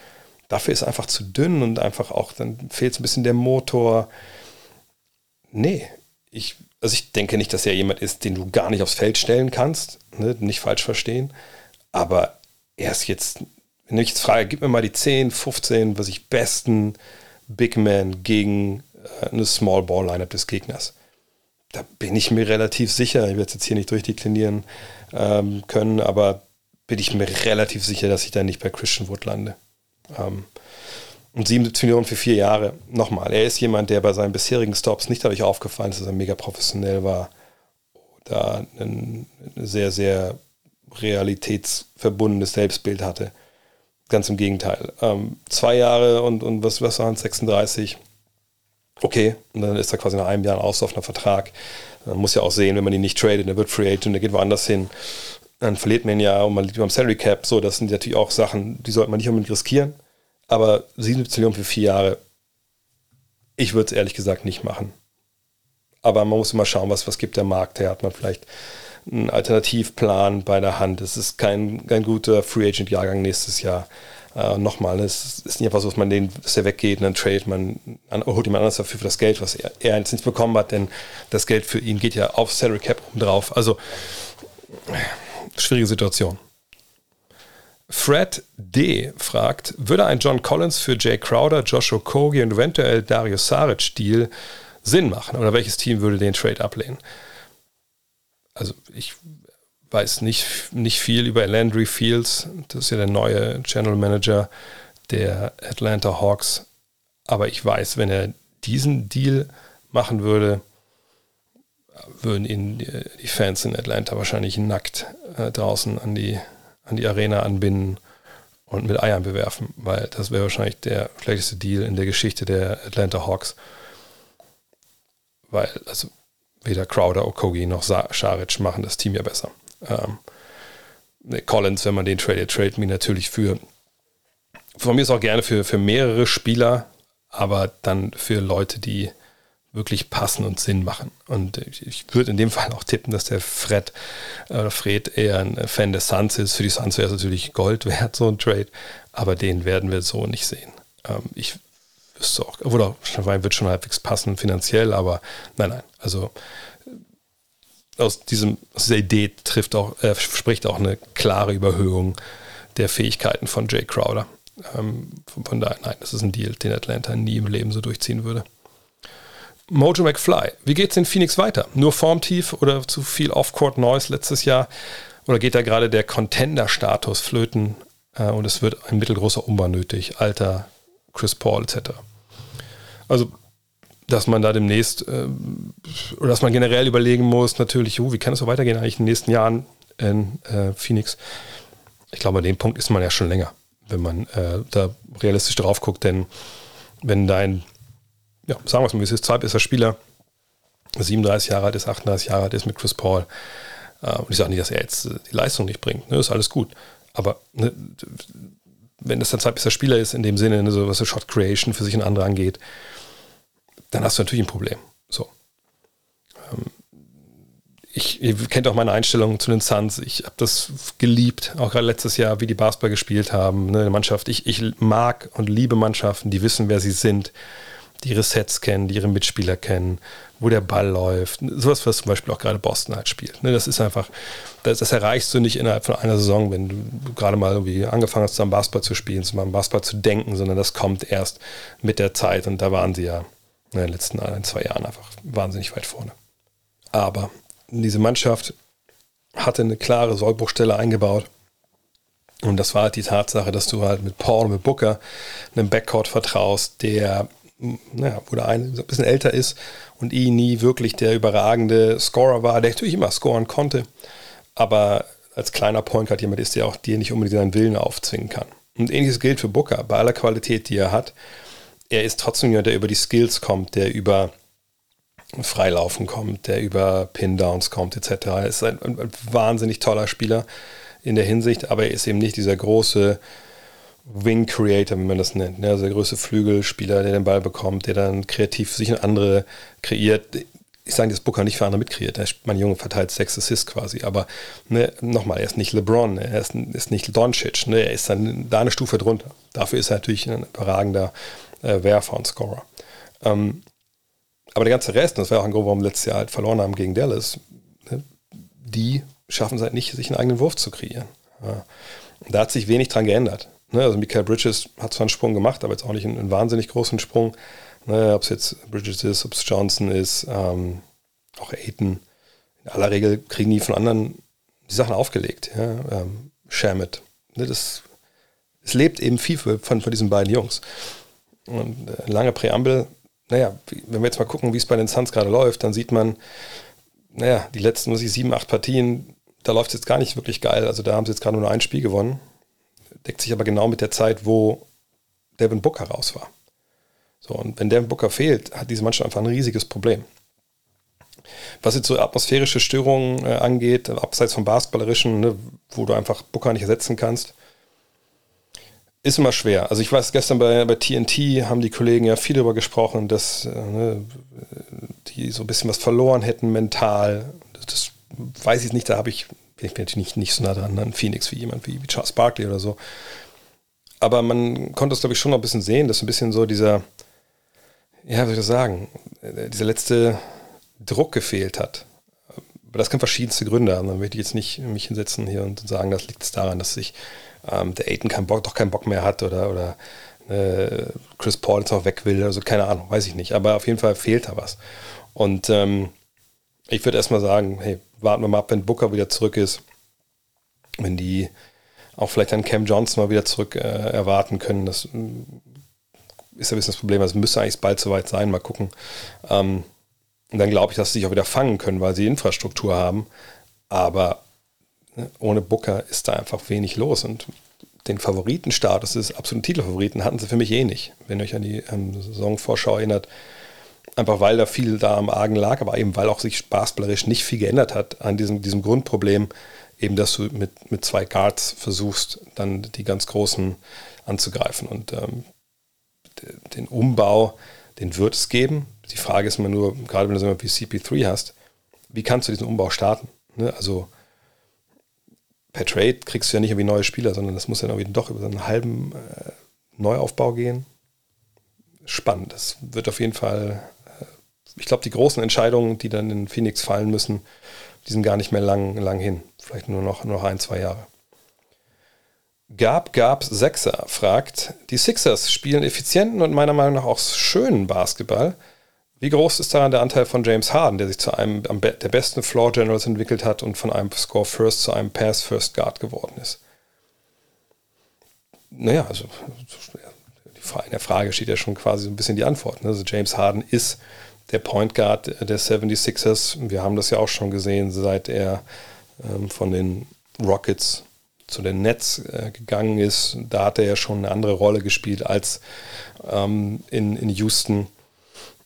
Dafür ist einfach zu dünn und einfach auch, dann fehlt so ein bisschen der Motor. Nee, ich, also ich denke nicht, dass er jemand ist, den du gar nicht aufs Feld stellen kannst. Ne? Nicht falsch verstehen. Aber er ist jetzt, wenn ich jetzt frage, gib mir mal die 10, 15, was ich besten Big Man gegen äh, eine Small Ball Lineup des Gegners. Da bin ich mir relativ sicher, ich werde es jetzt hier nicht durchdeklinieren ähm, können, aber bin ich mir relativ sicher, dass ich da nicht bei Christian Wood lande. Ähm, und 77 Millionen für vier Jahre. Nochmal, er ist jemand, der bei seinen bisherigen Stops nicht dadurch aufgefallen ist, dass er mega professionell war oder ein, sehr, sehr realitätsverbundenes Selbstbild hatte. Ganz im Gegenteil. Ähm, zwei Jahre und, und was, was waren 36? Okay, und dann ist er quasi nach einem Jahr ein auslaufender Vertrag. Man muss ja auch sehen, wenn man ihn nicht tradet, der wird Free Agent, der geht woanders hin, dann verliert man ihn ja und man liegt beim Salary Cap. So, das sind natürlich auch Sachen, die sollte man nicht unbedingt riskieren. Aber 77 Millionen für vier Jahre, ich würde es ehrlich gesagt nicht machen. Aber man muss immer schauen, was, was gibt der Markt her. Hat man vielleicht einen Alternativplan bei der Hand. Es ist kein, kein guter Free Agent-Jahrgang nächstes Jahr. Äh, Nochmal, es ist nicht einfach so, dass man den, dass er weggeht und dann trade man, an, holt jemand anders dafür für das Geld, was er, er jetzt bekommen hat, denn das Geld für ihn geht ja auf Salary Cap drauf. Also schwierige Situation. Fred D. fragt, würde ein John Collins für Jay Crowder, Josh Okogie und eventuell Dario Saric Deal Sinn machen? Oder welches Team würde den Trade ablehnen? Also ich weiß nicht, nicht viel über Landry Fields. Das ist ja der neue General Manager der Atlanta Hawks. Aber ich weiß, wenn er diesen Deal machen würde, würden ihn die Fans in Atlanta wahrscheinlich nackt äh, draußen an die, an die Arena anbinden und mit Eiern bewerfen, weil das wäre wahrscheinlich der schlechteste Deal in der Geschichte der Atlanta Hawks. Weil, also weder Crowder, Okogi noch Scharic machen das Team ja besser. Ähm, Collins, wenn man den tradet, trade me natürlich für, von mir ist auch gerne für, für mehrere Spieler, aber dann für Leute, die wirklich passen und Sinn machen. Und ich, ich würde in dem Fall auch tippen, dass der Fred oder Fred eher ein Fan des Suns ist. Für die Suns wäre es natürlich Gold wert, so ein Trade, aber den werden wir so nicht sehen. Ähm, ich wüsste auch, oder wird schon halbwegs passen finanziell, aber nein, nein. Also aus, diesem, aus dieser Idee trifft auch, äh, spricht auch eine klare Überhöhung der Fähigkeiten von Jay Crowder. Ähm, von, von daher, nein, das ist ein Deal, den Atlanta nie im Leben so durchziehen würde. Mojo McFly, wie geht es in Phoenix weiter? Nur formtief oder zu viel Off-Court-Noise letztes Jahr? Oder geht da gerade der Contender-Status flöten äh, und es wird ein mittelgroßer Umbau nötig? Alter, Chris Paul etc. Also dass man da demnächst äh, oder dass man generell überlegen muss, natürlich, uh, wie kann es so weitergehen eigentlich in den nächsten Jahren in äh, Phoenix. Ich glaube, an dem Punkt ist man ja schon länger, wenn man äh, da realistisch drauf guckt, denn wenn dein, ja, sagen wir es mal, wie es ist, zweitbester Spieler 37 Jahre alt ist, 38 Jahre alt ist mit Chris Paul, äh, und ich sage nicht, dass er jetzt äh, die Leistung nicht bringt, ne, ist alles gut, aber ne, wenn das dein zweitbester Spieler ist, in dem Sinne, ne, so was so Shot Creation für sich und andere angeht, dann hast du natürlich ein Problem. So. Ähm, ich, ihr kennt auch meine Einstellung zu den Suns. Ich habe das geliebt, auch gerade letztes Jahr, wie die Basketball gespielt haben. Ne, eine Mannschaft, ich, ich mag und liebe Mannschaften, die wissen, wer sie sind, die ihre Sets kennen, die ihre Mitspieler kennen, wo der Ball läuft. Sowas, was zum Beispiel auch gerade Boston halt spielt. Ne, das ist einfach, das, das, erreichst du nicht innerhalb von einer Saison, wenn du gerade mal irgendwie angefangen hast, zusammen Basketball zu spielen, zusammen Basketball zu denken, sondern das kommt erst mit der Zeit und da waren sie ja in den letzten ein, zwei Jahren einfach wahnsinnig weit vorne. Aber diese Mannschaft hatte eine klare Sollbruchstelle eingebaut. Und das war halt die Tatsache, dass du halt mit Paul und mit Booker einem Backcourt vertraust, der, naja, wo der eine ein bisschen älter ist und ihn nie wirklich der überragende Scorer war, der natürlich immer scoren konnte, aber als kleiner Point Guard jemand ist, der auch dir nicht unbedingt seinen Willen aufzwingen kann. Und ähnliches gilt für Booker. Bei aller Qualität, die er hat, er ist trotzdem jemand, der über die Skills kommt, der über Freilaufen kommt, der über Pin-Downs kommt, etc. Er ist ein, ein, wahnsinnig toller Spieler in der Hinsicht, aber er ist eben nicht dieser große Wing Creator, wie man das nennt. Ne? Also der größte Flügelspieler, der den Ball bekommt, der dann kreativ sich und andere kreiert. Ich sage, dass Booker nicht für andere mitkreiert. Mein Junge verteilt sechs Assists quasi. Aber ne, nochmal, er ist nicht LeBron, er ist, ist nicht Doncic. Ne? Er ist dann da eine Stufe drunter. Dafür ist er natürlich ein überragender äh, Werfer und Scorer. Ähm, aber der ganze Rest, das wäre auch ein Grund, warum wir letztes Jahr halt verloren haben gegen Dallas, ne, die schaffen es halt nicht, sich einen eigenen Wurf zu kreieren. Ja. Da hat sich wenig dran geändert. Ne, also Michael Bridges hat zwar einen Sprung gemacht, aber jetzt auch nicht einen, einen wahnsinnig großen Sprung. Ne, ob es jetzt Bridges ist, ob es Johnson ist, ähm, auch Aiton. In aller Regel kriegen die von anderen die Sachen aufgelegt. Ja, ähm, Shamit. Ne, das, es lebt eben viel von, von diesen beiden Jungs. Und äh, lange Präambel, naja, wenn wir jetzt mal gucken, wie es bei den Suns gerade läuft, dann sieht man, naja, die letzten, muss ich, sieben, acht Partien, da läuft es jetzt gar nicht wirklich geil. Also da haben sie jetzt gerade nur ein Spiel gewonnen. Deckt sich aber genau mit der Zeit, wo Devin Booker raus war. So, und wenn Devin Booker fehlt, hat diese Mannschaft einfach ein riesiges Problem. Was jetzt so atmosphärische Störungen äh, angeht, abseits vom Basketballerischen, ne, wo du einfach Booker nicht ersetzen kannst, ist immer schwer. Also ich weiß, gestern bei, bei TNT haben die Kollegen ja viel darüber gesprochen, dass äh, ne, die so ein bisschen was verloren hätten mental. Das, das weiß ich nicht, da habe ich, bin ich natürlich nicht, nicht so nah dran an Phoenix wie jemand wie, wie Charles Barkley oder so. aber man konnte es, glaube ich, schon noch ein bisschen sehen, dass ein bisschen so dieser, ja, wie soll ich das sagen, äh, dieser letzte Druck gefehlt hat. Aber das kann verschiedenste Gründe haben. Dann möchte ich jetzt nicht mich hinsetzen hier und sagen, das liegt daran, dass sich ähm, der Aiden keinen Bock, doch keinen Bock mehr hat oder, oder äh, Chris Paul jetzt auch weg will. Also keine Ahnung, weiß ich nicht. Aber auf jeden Fall fehlt da was. Und ähm, ich würde erstmal sagen, hey, warten wir mal ab, wenn Booker wieder zurück ist. Wenn die auch vielleicht an Cam Johnson mal wieder zurück äh, erwarten können. Das äh, ist ein bisschen das Problem. Also müsste eigentlich bald soweit sein. Mal gucken. Ähm, und dann glaube ich, dass sie sich auch wieder fangen können, weil sie Infrastruktur haben. Aber ohne Booker ist da einfach wenig los. Und den Favoritenstatus des absoluten Titelfavoriten hatten sie für mich eh nicht. Wenn ihr euch an die ähm, Saisonvorschau erinnert, einfach weil da viel da am Argen lag, aber eben weil auch sich spaßballerisch nicht viel geändert hat an diesem, diesem Grundproblem, eben dass du mit, mit zwei Guards versuchst, dann die ganz Großen anzugreifen. Und ähm, den Umbau, den wird es geben. Die Frage ist immer nur, gerade wenn du so jemand wie CP3 hast, wie kannst du diesen Umbau starten? Ne? Also per Trade kriegst du ja nicht irgendwie neue Spieler, sondern das muss ja irgendwie doch über so einen halben äh, Neuaufbau gehen. Spannend. Das wird auf jeden Fall, äh, ich glaube, die großen Entscheidungen, die dann in Phoenix fallen müssen, die sind gar nicht mehr lang, lang hin. Vielleicht nur noch, nur noch ein, zwei Jahre. Gab, gab, Sechser fragt, die Sixers spielen effizienten und meiner Meinung nach auch schönen Basketball. Wie groß ist daran der Anteil von James Harden, der sich zu einem der besten Floor Generals entwickelt hat und von einem Score First zu einem Pass First Guard geworden ist? Naja, also in der Frage steht ja schon quasi so ein bisschen die Antwort. Ne? Also James Harden ist der Point Guard der 76ers. Wir haben das ja auch schon gesehen, seit er ähm, von den Rockets zu den Nets äh, gegangen ist. Da hat er ja schon eine andere Rolle gespielt als ähm, in Houston.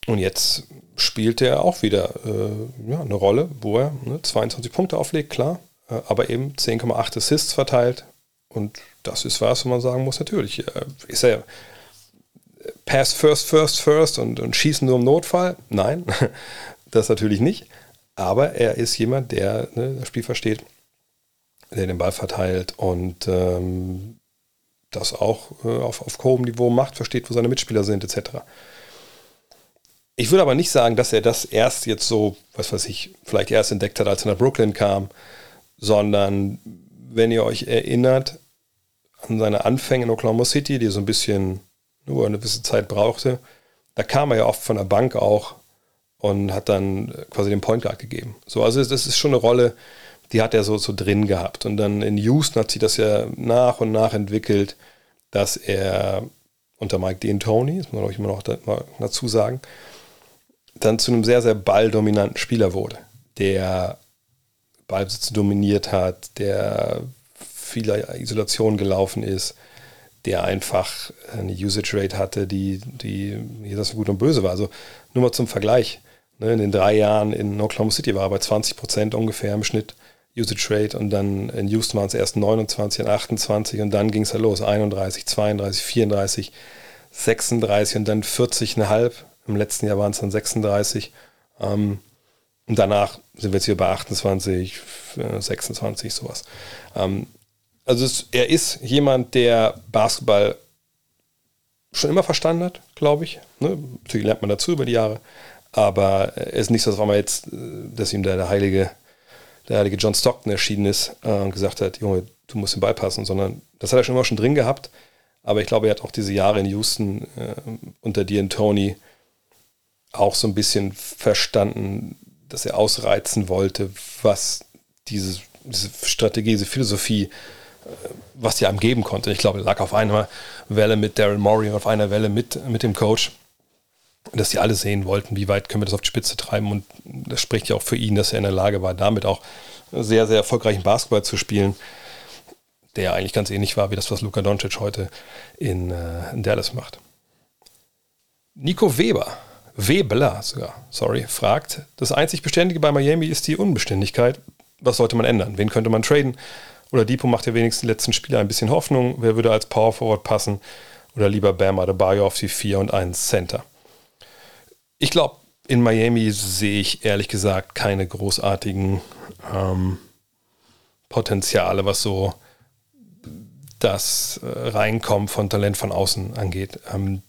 Und jetzt spielt er auch wieder äh, ja, eine Rolle, wo er ne, 22 Punkte auflegt, klar, äh, aber eben 10,8 Assists verteilt. Und das ist was, wo man sagen muss, natürlich äh, ist er Pass first, first, first und, und schießen nur im Notfall. Nein, das natürlich nicht. Aber er ist jemand, der ne, das Spiel versteht der den Ball verteilt und ähm, das auch äh, auf, auf hohem Niveau macht, versteht, wo seine Mitspieler sind, etc. Ich würde aber nicht sagen, dass er das erst jetzt so, was weiß ich, vielleicht erst entdeckt hat, als er nach Brooklyn kam, sondern wenn ihr euch erinnert an seine Anfänge in Oklahoma City, die so ein bisschen nur eine gewisse Zeit brauchte, da kam er ja oft von der Bank auch und hat dann quasi den Point Guard gegeben. So, also das ist schon eine Rolle, die hat er so, so drin gehabt. Und dann in Houston hat sich das ja nach und nach entwickelt, dass er unter Mike D'Antoni, das muss man auch immer noch dazu sagen, dann zu einem sehr, sehr balldominanten Spieler wurde, der Ballbesitz dominiert hat, der vieler Isolation gelaufen ist, der einfach eine Usage Rate hatte, die, die das gut und böse war. Also nur mal zum Vergleich. Ne, in den drei Jahren in Oklahoma City war er bei 20 Prozent ungefähr im Schnitt Usage Rate und dann in Houston waren es erst 29 und 28 und dann ging es ja los, 31, 32, 34, 36 und dann 40,5. Im letzten Jahr waren es dann 36. Ähm, und danach sind wir jetzt hier bei 28, 26, sowas. Ähm, also es, er ist jemand, der Basketball schon immer verstanden hat, glaube ich. Ne? Natürlich lernt man dazu über die Jahre. Aber er ist nicht so, dass man jetzt, dass ihm der, der heilige der heilige John Stockton erschienen ist äh, und gesagt hat, Junge, du musst den Ball passen, sondern das hat er schon immer schon drin gehabt. Aber ich glaube, er hat auch diese Jahre in Houston äh, unter dir und Tony auch so ein bisschen verstanden, dass er ausreizen wollte, was diese, diese Strategie, diese Philosophie, äh, was die einem geben konnte. Ich glaube, er lag auf einer Welle mit Daryl Morey, auf einer Welle mit, mit dem Coach dass die alle sehen wollten, wie weit können wir das auf die Spitze treiben. Und das spricht ja auch für ihn, dass er in der Lage war, damit auch sehr, sehr erfolgreichen Basketball zu spielen, der eigentlich ganz ähnlich war wie das, was Luka Doncic heute in, äh, in Dallas macht. Nico Weber, Webler sogar, sorry, fragt, das einzig Beständige bei Miami ist die Unbeständigkeit. Was sollte man ändern? Wen könnte man traden? Oder Depot macht ja wenigstens die letzten Spiele ein bisschen Hoffnung. Wer würde als Power Forward passen? Oder lieber Bam Adebayo auf die 4 und 1 Center? Ich glaube, in Miami sehe ich ehrlich gesagt keine großartigen ähm, Potenziale, was so das äh, Reinkommen von Talent von außen angeht. Ähm,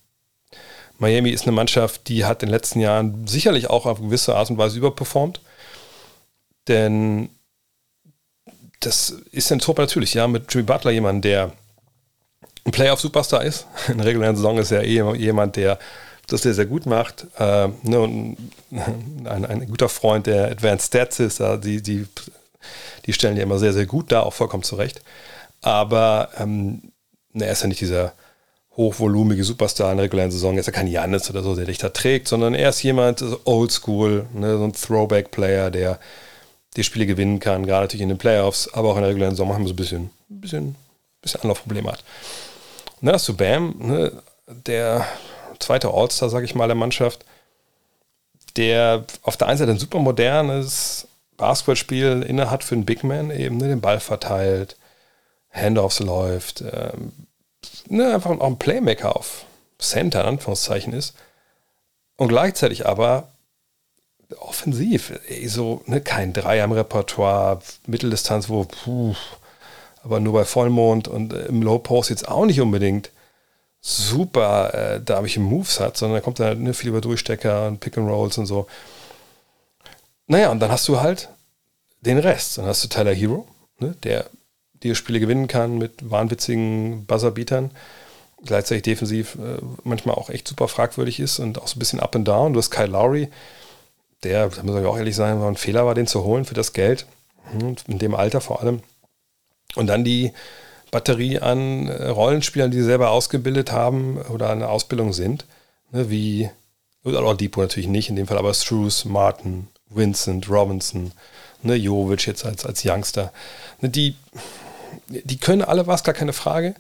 Miami ist eine Mannschaft, die hat in den letzten Jahren sicherlich auch auf gewisse Art und Weise überperformt. Denn das ist in Truppe natürlich, ja, mit Jimmy Butler jemand, der ein Playoff-Superstar ist. In der regulären Saison ist er eh jemand, der das sehr, sehr gut macht. Äh, ne, und ein, ein, guter Freund, der Advanced Stats ist, die, die, die stellen ja immer sehr, sehr gut da, auch vollkommen zurecht. Aber ähm, ne, er ist ja nicht dieser hochvolumige Superstar in der regulären Saison. Ist ja kein Janis oder so, der dich da trägt, sondern er ist jemand, so oldschool, ne, so ein Throwback-Player, der die Spiele gewinnen kann, gerade natürlich in den Playoffs, aber auch in der regulären Saison haben wir so ein bisschen, ein bisschen, bisschen Anlaufprobleme hat. Und dann hast du Bam, ne, der zweite All-Star, sag ich mal, der Mannschaft, der auf der einen Seite ein super modernes Basketballspiel inne hat für einen Big Man, eben ne, den Ball verteilt, Handoffs läuft, ähm, ne, einfach auch ein Playmaker auf Center, in Anführungszeichen ist. Und gleichzeitig aber offensiv, ey, so ne, kein Dreier im Repertoire, Mitteldistanz, wo, puh, aber nur bei Vollmond und äh, im Low Post jetzt auch nicht unbedingt super äh, da habe ich Moves hat, sondern da kommt da ne, viel über Durchstecker und Pick and Rolls und so. Naja, und dann hast du halt den Rest. Dann hast du Tyler Hero, ne, der Spiele gewinnen kann mit wahnwitzigen Buzzerbeatern, gleichzeitig defensiv äh, manchmal auch echt super fragwürdig ist und auch so ein bisschen up and down. Du hast Kyle Lowry, der, da muss ich auch ehrlich sein, war ein Fehler war, den zu holen für das Geld, hm, in dem Alter vor allem. Und dann die Batterie an äh, Rollenspielern, die sie selber ausgebildet haben oder eine Ausbildung sind, ne, wie, oder Depot natürlich nicht in dem Fall, aber Struce, Martin, Vincent, Robinson, ne, Jovic jetzt als, als Youngster, ne, die, die können alle was, gar keine Frage,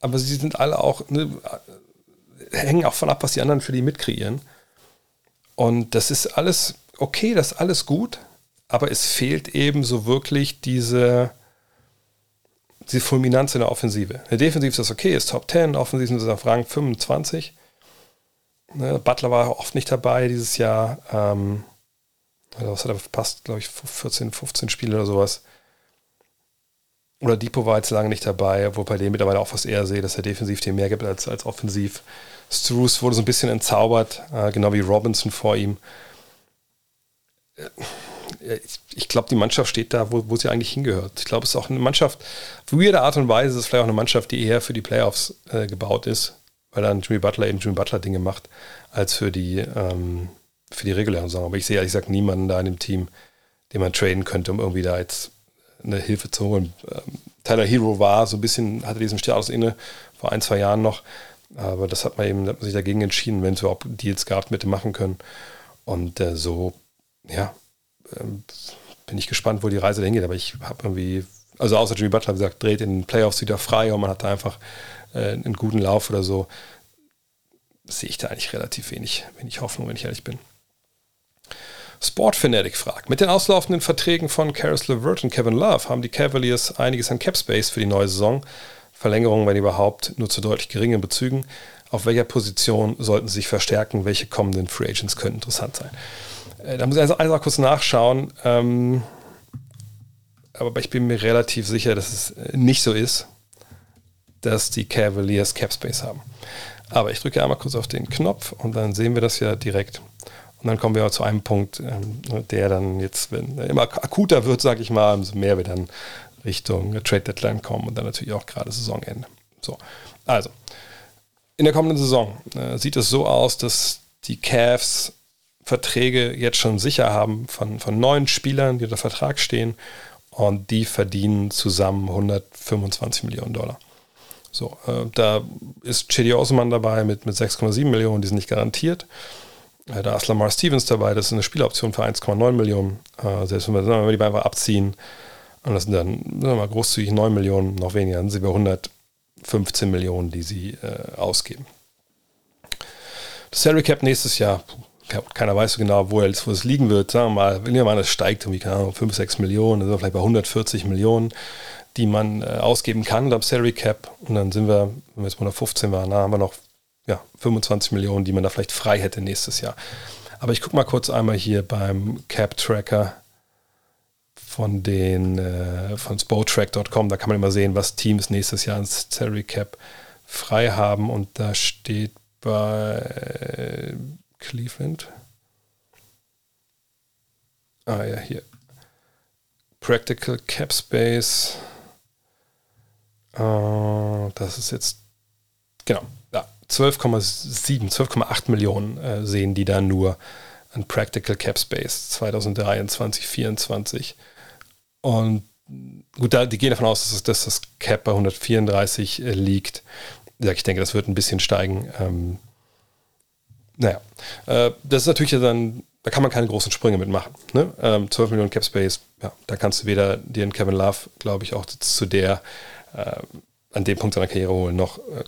aber sie sind alle auch, ne, hängen auch von ab, was die anderen für die mitkreieren. Und das ist alles okay, das ist alles gut, aber es fehlt eben so wirklich diese, diese Fulminanz in der Offensive. In der Defensive ist das okay, ist Top 10, offensiv sind sie auf Rang 25. Ne, Butler war oft nicht dabei dieses Jahr. Ähm, was hat er verpasst, glaube ich, 14, 15 Spiele oder sowas. Oder Depot war jetzt lange nicht dabei, wo bei dem mittlerweile auch fast eher sehe, dass er defensiv dem mehr gibt als, als offensiv. Struce wurde so ein bisschen entzaubert, äh, genau wie Robinson vor ihm. Äh, ich, ich glaube, die Mannschaft steht da, wo, wo sie eigentlich hingehört. Ich glaube, es ist auch eine Mannschaft, auf weirde Art und Weise ist es vielleicht auch eine Mannschaft, die eher für die Playoffs äh, gebaut ist, weil dann Jimmy Butler eben Jimmy Butler Dinge macht, als für die, ähm, für die regulären Saison. Aber ich sehe ehrlich gesagt niemanden da in dem Team, den man traden könnte, um irgendwie da jetzt eine Hilfe zu holen. Ähm, Tyler Hero war so ein bisschen, hatte diesen Status inne vor ein, zwei Jahren noch. Aber das hat man eben hat man sich dagegen entschieden, wenn es überhaupt Deals gab, mit dem machen können. Und äh, so, ja, ähm, bin ich gespannt, wo die Reise hingeht. Aber ich habe irgendwie, also außer Jimmy Butler, wie gesagt, dreht in den Playoffs wieder frei und man hat da einfach äh, einen guten Lauf oder so. Sehe ich da eigentlich relativ wenig, wenig Hoffnung, wenn ich ehrlich bin. Sport Fanatic fragt, mit den auslaufenden Verträgen von Caris LeVert und Kevin Love haben die Cavaliers einiges an Cap Space für die neue Saison. Verlängerungen, wenn überhaupt, nur zu deutlich geringen Bezügen. Auf welcher Position sollten sie sich verstärken? Welche kommenden Free Agents können interessant sein? Äh, da muss ich also einfach kurz nachschauen. Ähm, aber ich bin mir relativ sicher, dass es nicht so ist, dass die Cavaliers Cap Space haben. Aber ich drücke einmal kurz auf den Knopf und dann sehen wir das ja direkt. Und dann kommen wir zu einem Punkt, ähm, der dann jetzt, immer akuter wird, sage ich mal, umso mehr wir dann Richtung Trade Deadline kommen und dann natürlich auch gerade Saisonende. So, also in der kommenden Saison äh, sieht es so aus, dass die Cavs Verträge jetzt schon sicher haben von, von neun Spielern, die unter Vertrag stehen und die verdienen zusammen 125 Millionen Dollar. So, äh, da ist Chedi Osman dabei mit, mit 6,7 Millionen, die sind nicht garantiert. Äh, da ist Lamar Stevens dabei, das ist eine Spieloption für 1,9 Millionen. Äh, selbst wenn wir, wenn wir die einfach abziehen, und das sind dann sagen wir mal, großzügig 9 Millionen, noch weniger, dann sind wir 115 Millionen, die sie äh, ausgeben. Das Salary Cap nächstes Jahr, keiner weiß so genau, wo, es, wo es liegen wird. Sagen wir mal, wenn wir mal, es steigt irgendwie, keine Ahnung, 5, 6 Millionen, dann sind wir vielleicht bei 140 Millionen, die man äh, ausgeben kann, beim Salary Cap. Und dann sind wir, wenn wir jetzt 115 waren, da haben wir noch ja, 25 Millionen, die man da vielleicht frei hätte nächstes Jahr. Aber ich gucke mal kurz einmal hier beim Cap Tracker von den äh, von Spotrack.com, da kann man immer sehen, was Teams nächstes Jahr ins Salary Cap frei haben und da steht bei Cleveland. Ah ja, hier. Practical Cap Space. Uh, das ist jetzt, genau, 12,7, 12,8 Millionen äh, sehen die da nur an Practical Cap Space 2023, 2024. Und gut, da, die gehen davon aus, dass, dass das Cap bei 134 äh, liegt. Ich denke, das wird ein bisschen steigen. Ähm, naja, äh, das ist natürlich dann, da kann man keine großen Sprünge mitmachen. Ne? Ähm, 12 Millionen Cap Space, ja, da kannst du weder dir einen Kevin Love, glaube ich, auch zu der äh, an dem Punkt seiner Karriere holen, noch äh,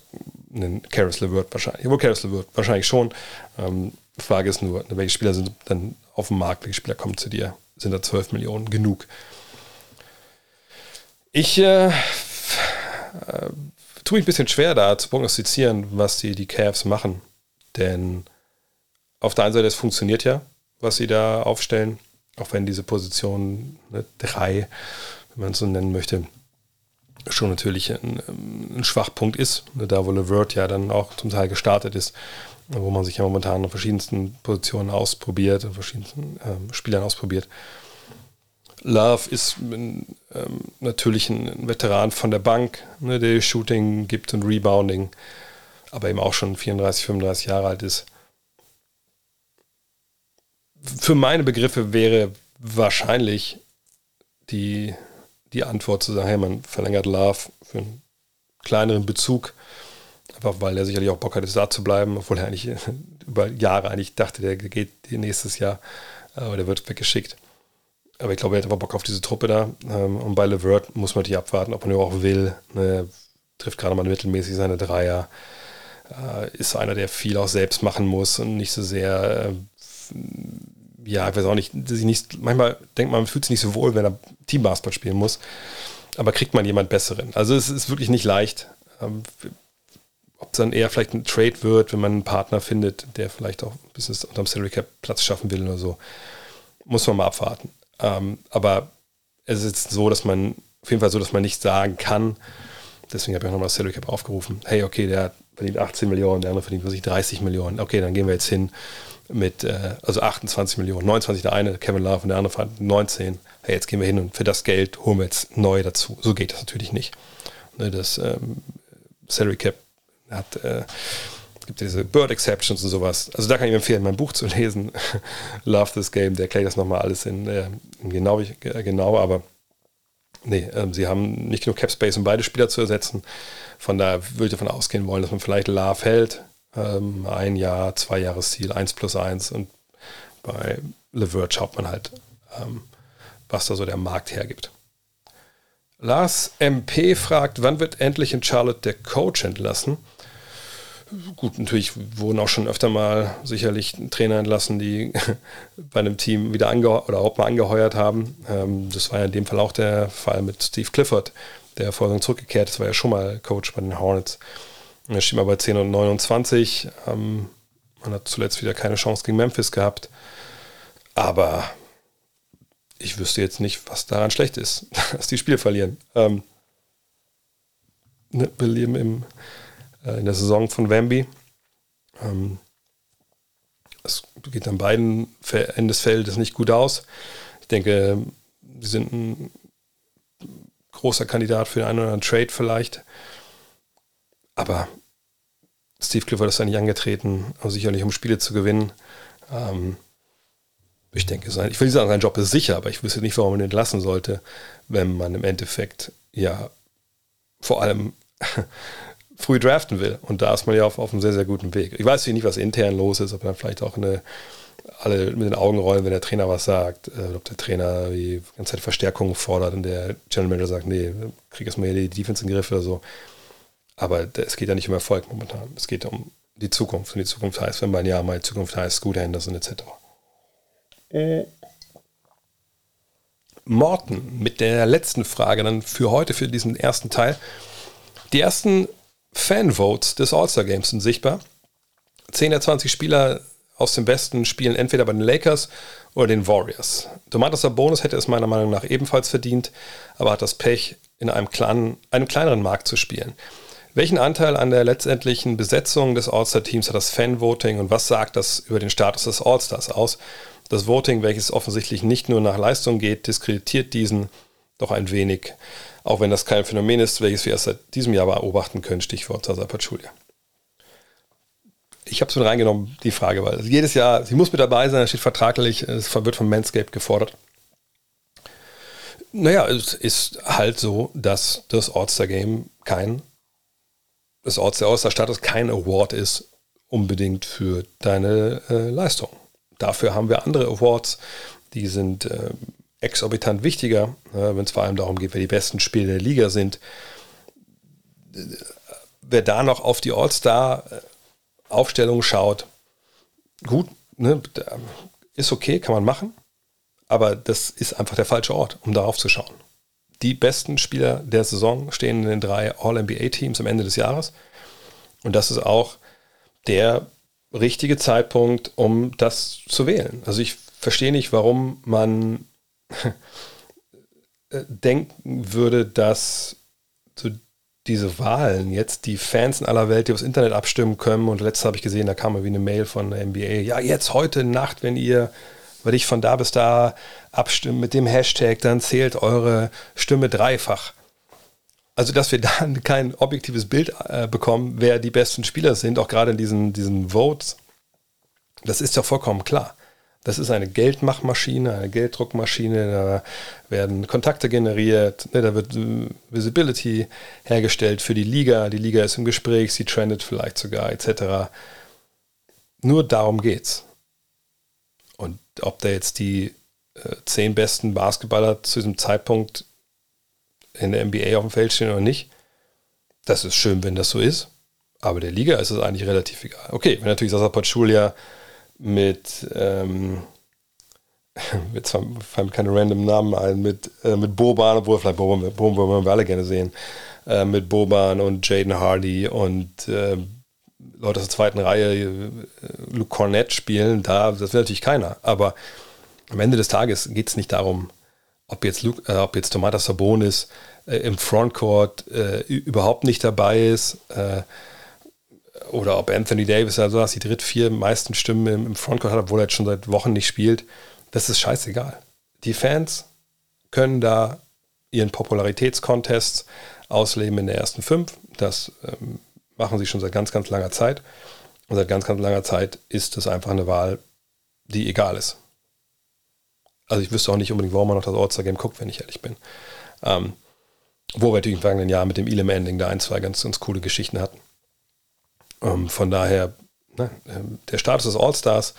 einen Karis LeVert wahrscheinlich. Wo Karis LeVert wahrscheinlich schon. Ähm, Frage ist nur, welche Spieler sind dann auf dem Markt, welche Spieler kommen zu dir? Sind da 12 Millionen genug? Ich äh, äh, tue mich ein bisschen schwer da zu prognostizieren, was die, die Cavs machen. Denn auf der einen Seite, es funktioniert ja, was sie da aufstellen, auch wenn diese Position 3, ne, wenn man es so nennen möchte, schon natürlich ein, ein Schwachpunkt ist. Ne, da, wo LeVert ja dann auch zum Teil gestartet ist, wo man sich ja momentan auf verschiedensten Positionen ausprobiert, auf verschiedensten ähm, Spielern ausprobiert. Love ist ähm, natürlich ein Veteran von der Bank, ne, der Shooting gibt und Rebounding, aber eben auch schon 34, 35 Jahre alt ist. Für meine Begriffe wäre wahrscheinlich die die Antwort zu sagen, hey, man verlängert Love für einen kleineren Bezug, einfach weil er sicherlich auch Bock hat, da zu bleiben, obwohl er eigentlich über Jahre eigentlich dachte, der geht nächstes Jahr, aber der wird weggeschickt. Aber ich glaube, er hat einfach Bock auf diese Truppe da. Ähm, und bei LeVert muss man natürlich abwarten, ob man auch will. Ne, trifft gerade mal mittelmäßig seine Dreier. Äh, ist einer, der viel auch selbst machen muss und nicht so sehr äh, ja, ich weiß auch nicht, sich nicht, manchmal denkt man, man fühlt sich nicht so wohl, wenn er Teambasketball spielen muss. Aber kriegt man jemand Besseren? Also es ist wirklich nicht leicht. Ähm, ob es dann eher vielleicht ein Trade wird, wenn man einen Partner findet, der vielleicht auch bis es unterm Salary Cap Platz schaffen will oder so, muss man mal abwarten. Ähm, aber es ist so, dass man, auf jeden Fall so, dass man nicht sagen kann, deswegen habe ich auch nochmal das Salary Cap aufgerufen, hey, okay, der verdient 18 Millionen, der andere verdient, was ich, 30 Millionen, okay, dann gehen wir jetzt hin mit, äh, also 28 Millionen, 29 der eine, Kevin Love und der andere fand 19. Hey, jetzt gehen wir hin und für das Geld holen wir jetzt neu dazu. So geht das natürlich nicht. Ne, das ähm, Salary Cap hat, äh, gibt diese Bird Exceptions und sowas. Also da kann ich empfehlen, mein Buch zu lesen. Love this Game, der erklärt das nochmal alles in, äh, in genau, genau, aber nee, äh, sie haben nicht genug Cap Space, um beide Spieler zu ersetzen. Von daher würde ich davon ausgehen wollen, dass man vielleicht Love hält, ähm, ein Jahr, zwei Jahresziel, eins plus eins. Und bei LeVert schaut man halt, ähm, was da so der Markt hergibt. Lars MP fragt, wann wird endlich in Charlotte der Coach entlassen? Gut, natürlich wurden auch schon öfter mal sicherlich Trainer entlassen, die bei einem Team wieder angeheuert oder auch mal angeheuert haben. Ähm, das war ja in dem Fall auch der Fall mit Steve Clifford, der vorhin zurückgekehrt ist, war ja schon mal Coach bei den Hornets. Er steht mal bei 10 und 29. Ähm, man hat zuletzt wieder keine Chance gegen Memphis gehabt. Aber ich wüsste jetzt nicht, was daran schlecht ist, dass die Spiele verlieren. Ähm, ne, wir leben im, äh, in der Saison von Wemby. Ähm, es geht an beiden Enden des Feldes nicht gut aus. Ich denke, sie sind ein großer Kandidat für einen oder anderen Trade vielleicht. Aber Steve Clifford ist eigentlich angetreten, sicherlich um Spiele zu gewinnen. Ähm, ich denke, sein, ich will nicht sagen, sein Job ist sicher, aber ich wüsste nicht, warum man ihn entlassen sollte, wenn man im Endeffekt ja vor allem früh draften will. Und da ist man ja auf, auf einem sehr, sehr guten Weg. Ich weiß nicht, was intern los ist, ob dann vielleicht auch eine, alle mit den Augen rollen, wenn der Trainer was sagt, äh, ob der Trainer die ganze Zeit Verstärkungen fordert und der General Manager sagt, nee, krieg hier die Defense in den Griff oder so. Aber es geht ja nicht um Erfolg momentan. Es geht um die Zukunft. Und die Zukunft heißt, wenn man ja mal die Zukunft heißt, Scooter Henderson etc. Morten mit der letzten Frage dann für heute, für diesen ersten Teil. Die ersten Fanvotes des All-Star Games sind sichtbar. 10 der 20 Spieler aus dem Westen spielen entweder bei den Lakers oder den Warriors. Domantas Sabonis hätte es meiner Meinung nach ebenfalls verdient, aber hat das Pech, in einem, kleinen, einem kleineren Markt zu spielen. Welchen Anteil an der letztendlichen Besetzung des All-Star-Teams hat das Fan-Voting und was sagt das über den Status des All-Stars aus? Das Voting, welches offensichtlich nicht nur nach Leistung geht, diskreditiert diesen doch ein wenig, auch wenn das kein Phänomen ist, welches wir erst seit diesem Jahr beobachten können, Stichwort Sasa Pachulia ich habe es mit reingenommen, die Frage, weil jedes Jahr, sie muss mit dabei sein, es steht vertraglich, es wird von Manscaped gefordert. Naja, es ist halt so, dass das All-Star-Game kein, das All-Star-Status kein Award ist, unbedingt für deine äh, Leistung. Dafür haben wir andere Awards, die sind äh, exorbitant wichtiger, äh, wenn es vor allem darum geht, wer die besten Spiele der Liga sind. Wer da noch auf die All-Star äh, Aufstellung schaut, gut, ne, ist okay, kann man machen, aber das ist einfach der falsche Ort, um darauf zu schauen. Die besten Spieler der Saison stehen in den drei All-NBA-Teams am Ende des Jahres. Und das ist auch der richtige Zeitpunkt, um das zu wählen. Also ich verstehe nicht, warum man denken würde, dass so diese Wahlen jetzt, die Fans in aller Welt, die aufs Internet abstimmen können. Und letztes habe ich gesehen, da kam wie eine Mail von der NBA. Ja, jetzt heute Nacht, wenn ihr, weil ich von da bis da abstimmen mit dem Hashtag, dann zählt eure Stimme dreifach. Also, dass wir dann kein objektives Bild äh, bekommen, wer die besten Spieler sind, auch gerade in diesen, diesen Votes, das ist ja vollkommen klar. Das ist eine Geldmachmaschine, eine Gelddruckmaschine. Da werden Kontakte generiert, ne, da wird äh, Visibility hergestellt für die Liga. Die Liga ist im Gespräch, sie trendet vielleicht sogar etc. Nur darum geht's. Und ob da jetzt die äh, zehn besten Basketballer zu diesem Zeitpunkt in der NBA auf dem Feld stehen oder nicht, das ist schön, wenn das so ist. Aber der Liga ist es eigentlich relativ egal. Okay, wenn natürlich Sasa Pachulia mit, ähm, jetzt fallen keine random Namen ein, mit, äh, mit Boban, obwohl vielleicht Boban, Boban wollen wir alle gerne sehen, äh, mit Boban und Jaden Hardy und äh, Leute aus der zweiten Reihe, äh, Luke Cornett spielen, da, das will natürlich keiner. Aber am Ende des Tages geht es nicht darum, ob jetzt, Luke, äh, ob jetzt Tomatas Sabonis äh, im Frontcourt überhaupt nicht dabei ist oder ob Anthony Davis also das die dritt, vier meisten Stimmen im, Frontcourt hat, obwohl er jetzt schon seit Wochen nicht spielt, das ist scheißegal. Die Fans können da ihren Popularitätskontest ausleben in der ersten fünf. Das ähm, machen sie schon seit ganz, ganz langer Zeit. Und seit ganz, ganz langer Zeit ist es einfach eine Wahl, die egal ist. Also ich wüsste auch nicht unbedingt, warum man noch das All-Star-Game guckt, wenn ich ehrlich bin. Ähm, wo wir natürlich im vergangenen Jahr mit dem Elam-Ending da ein, zwei ganz, ganz coole Geschichten hatten. Ähm, von daher, ne, ähm, der Status des All-Stars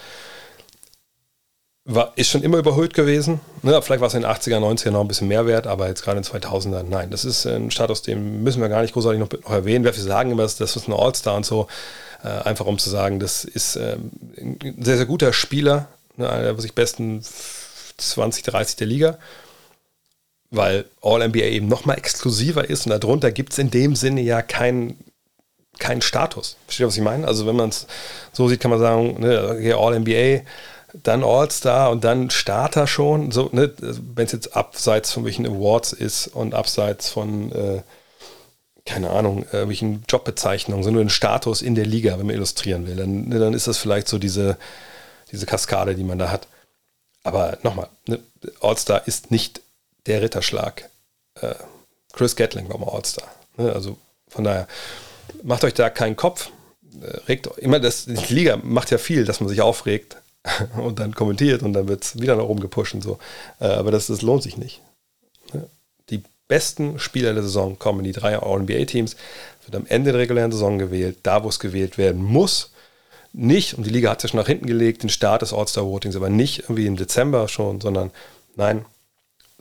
war, ist schon immer überhöht gewesen. Ne, vielleicht war es in den 80er, 90er noch ein bisschen mehr wert, aber jetzt gerade in den 2000ern, nein. Das ist ein Status, den müssen wir gar nicht großartig noch, noch erwähnen. Wir sagen immer, das ist ein All-Star und so. Äh, einfach um zu sagen, das ist ähm, ein sehr, sehr guter Spieler, ne, einer der sich besten 20, 30 der Liga weil All-NBA eben nochmal exklusiver ist und darunter gibt es in dem Sinne ja keinen keinen Status. Versteht ihr, was ich meine? Also wenn man es so sieht, kann man sagen, ne, okay, All-NBA, dann All-Star und dann Starter schon. So, ne, wenn es jetzt abseits von welchen Awards ist und abseits von, äh, keine Ahnung, äh, welchen Jobbezeichnungen, sondern nur ein Status in der Liga, wenn man illustrieren will, dann, ne, dann ist das vielleicht so diese, diese Kaskade, die man da hat. Aber nochmal, ne, All-Star ist nicht der Ritterschlag. Äh, Chris Gatling war mal All-Star. Ne, also von daher, macht euch da keinen Kopf. Äh, regt immer das, die Liga macht ja viel, dass man sich aufregt und dann kommentiert und dann wird es wieder nach oben gepusht und so. Äh, aber das, das lohnt sich nicht. Die besten Spieler der Saison kommen in die drei All-NBA-Teams, wird am Ende der regulären Saison gewählt, da wo es gewählt werden muss. Nicht, und die Liga hat es ja schon nach hinten gelegt, den Start des All-Star-Votings, aber nicht irgendwie im Dezember schon, sondern nein,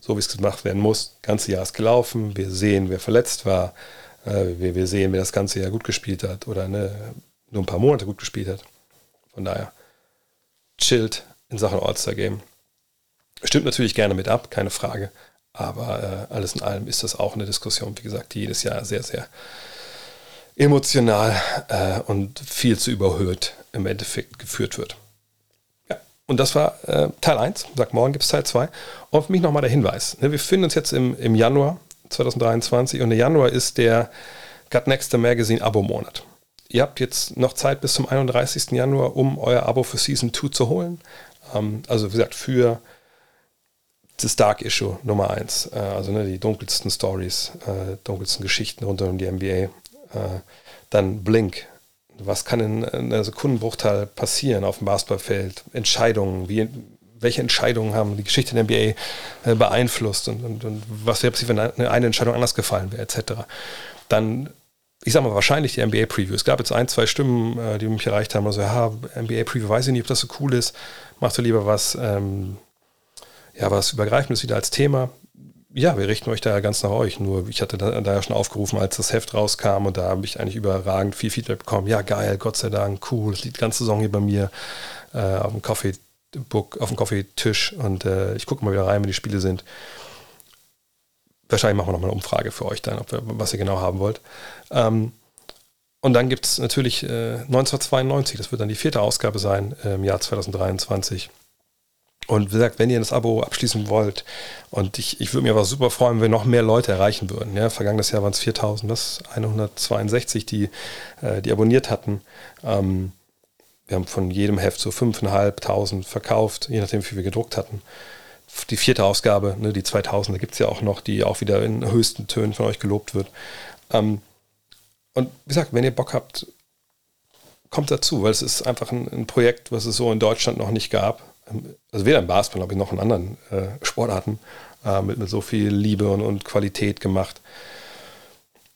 so wie es gemacht werden muss. Das ganze Jahr ist gelaufen, wir sehen, wer verletzt war, äh, wir, wir sehen, wer das ganze Jahr gut gespielt hat oder ne, nur ein paar Monate gut gespielt hat. Von daher, chillt in Sachen All-Star-Game. Stimmt natürlich gerne mit ab, keine Frage. Aber äh, alles in allem ist das auch eine Diskussion, wie gesagt, die jedes Jahr sehr, sehr emotional äh, und viel zu überhöht im Endeffekt geführt wird. und das war äh, Teil 1. Sagt, morgen gibt es Teil 2. Und für mich nochmal der Hinweis. Ne, wir befinden uns jetzt im, im Januar 2023 und der Januar ist der Got Next Magazine Abo-Monat. Ihr habt jetzt noch Zeit bis zum 31. Januar, um euer Abo für Season 2 zu holen. Ähm, also wie gesagt, für das Dark Issue Nummer 1. Äh, also ne, die dunkelsten Stories, äh, dunkelsten Geschichten rund um die NBA. Äh, dann Blink. Was kann in, in einer Sekundenbruchteil passieren auf dem Basketballfeld? Entscheidungen, wie, welche Entscheidungen haben die Geschichte der NBA äh, beeinflusst und, und, und was wäre passiert, wenn eine, eine Entscheidung anders gefallen wäre, etc. Dann ich sage mal, wahrscheinlich die NBA-Preview. Es gab jetzt ein, zwei Stimmen, äh, die mich erreicht haben, also, ja, NBA-Preview, weiß ich nicht, ob das so cool ist. Machst du lieber was, ähm, ja, was Übergreifendes wieder als Thema. Ja, wir richten euch da ganz nach euch. Nur ich hatte da, da ja schon aufgerufen, als das Heft rauskam und da habe ich eigentlich überragend viel Feedback bekommen. Ja, geil, Gott sei Dank, cool. Das liegt die ganze Saison hier bei mir äh, auf dem Coffee-Book, auf dem Coffee-Tisch und äh, ich gucke mal wieder rein, wenn die Spiele sind. Wahrscheinlich machen wir nochmal eine Umfrage für euch dann, wir, was ihr genau haben wollt. Ähm, und dann gibt es natürlich äh, 1992, das wird dann die vierte Ausgabe sein im Jahr 2023. Und wie gesagt, wenn ihr das Abo abschließen wollt, und ich, ich würde mir aber super freuen, wenn wir noch mehr Leute erreichen würden. Ja, vergangenes Jahr waren es 4000, das 162, die, äh, die abonniert hatten. Ähm, wir haben von jedem Heft so 5.500 verkauft, je nachdem, wie viel wir gedruckt hatten. Die vierte Ausgabe, ne, die 2000, da gibt es ja auch noch, die auch wieder in höchsten Tönen von euch gelobt wird. Ähm, und wie gesagt, wenn ihr Bock habt, kommt dazu, weil es ist einfach ein, ein Projekt, was es so in Deutschland noch nicht gab also weder im Basketball, glaube ich, noch in anderen äh, Sportarten äh, mit, mit, so viel Liebe und, und Qualität gemacht.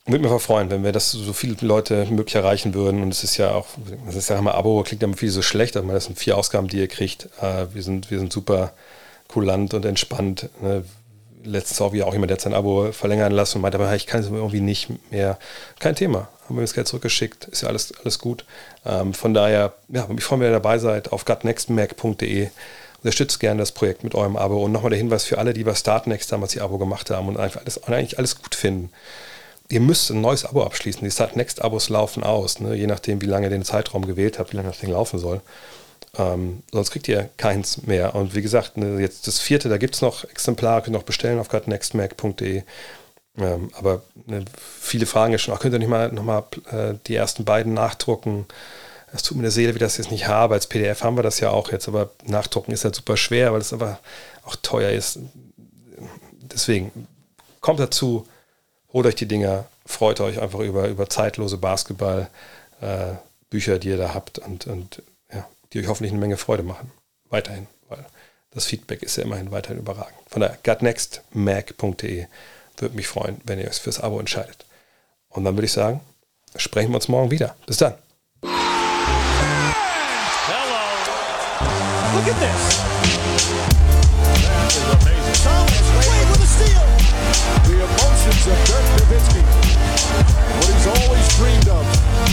Würde mich freuen, wenn wir das so viele Leute möglich erreichen würden. Und es ist ja auch, das ist ja immer Abo, klingt ja immer viel so schlecht, aber das sind vier Ausgaben, die ihr kriegt. Äh, wir, sind, wir sind super kulant und entspannt. Ne? Letztens auch auch jemand, der hat sein Abo verlängern lassen und meinte, aber ich kann es irgendwie nicht mehr. Kein Thema. Haben wir das Geld zurückgeschickt, ist ja alles, alles gut. Ähm, von daher, ja, ich freue mich, wenn ihr dabei seid auf gutnextmac.de. Unterstützt gerne das Projekt mit eurem Abo. Und nochmal der Hinweis für alle, die bei Startnext damals ihr Abo gemacht haben und einfach alles, eigentlich alles gut finden. Ihr müsst ein neues Abo abschließen. Die Startnext-Abos laufen aus, ne? je nachdem, wie lange ihr den Zeitraum gewählt habt, wie lange das Ding laufen soll. Ähm, sonst kriegt ihr keins mehr. Und wie gesagt, ne, jetzt das vierte, da gibt es noch Exemplare, könnt ihr noch bestellen auf gutnextmac.de. Ähm, aber ne, viele fragen ja schon, ach, könnt ihr nicht mal nochmal äh, die ersten beiden nachdrucken? Es tut mir der Seele, wie das jetzt nicht habe. Als PDF haben wir das ja auch jetzt, aber nachdrucken ist halt super schwer, weil es aber auch teuer ist. Deswegen kommt dazu, holt euch die Dinger, freut euch einfach über, über zeitlose Basketball-Bücher, äh, die ihr da habt und, und die euch hoffentlich eine Menge Freude machen. Weiterhin, weil das Feedback ist ja immerhin weiterhin überragend. Von daher, gutnextmac.de würde mich freuen, wenn ihr euch fürs Abo entscheidet. Und dann würde ich sagen, sprechen wir uns morgen wieder. Bis dann. Hello. Look at this. That is amazing. Thomas Wade with a steal. The emotions of Dirk Nowitzki. What he's always dreamed of.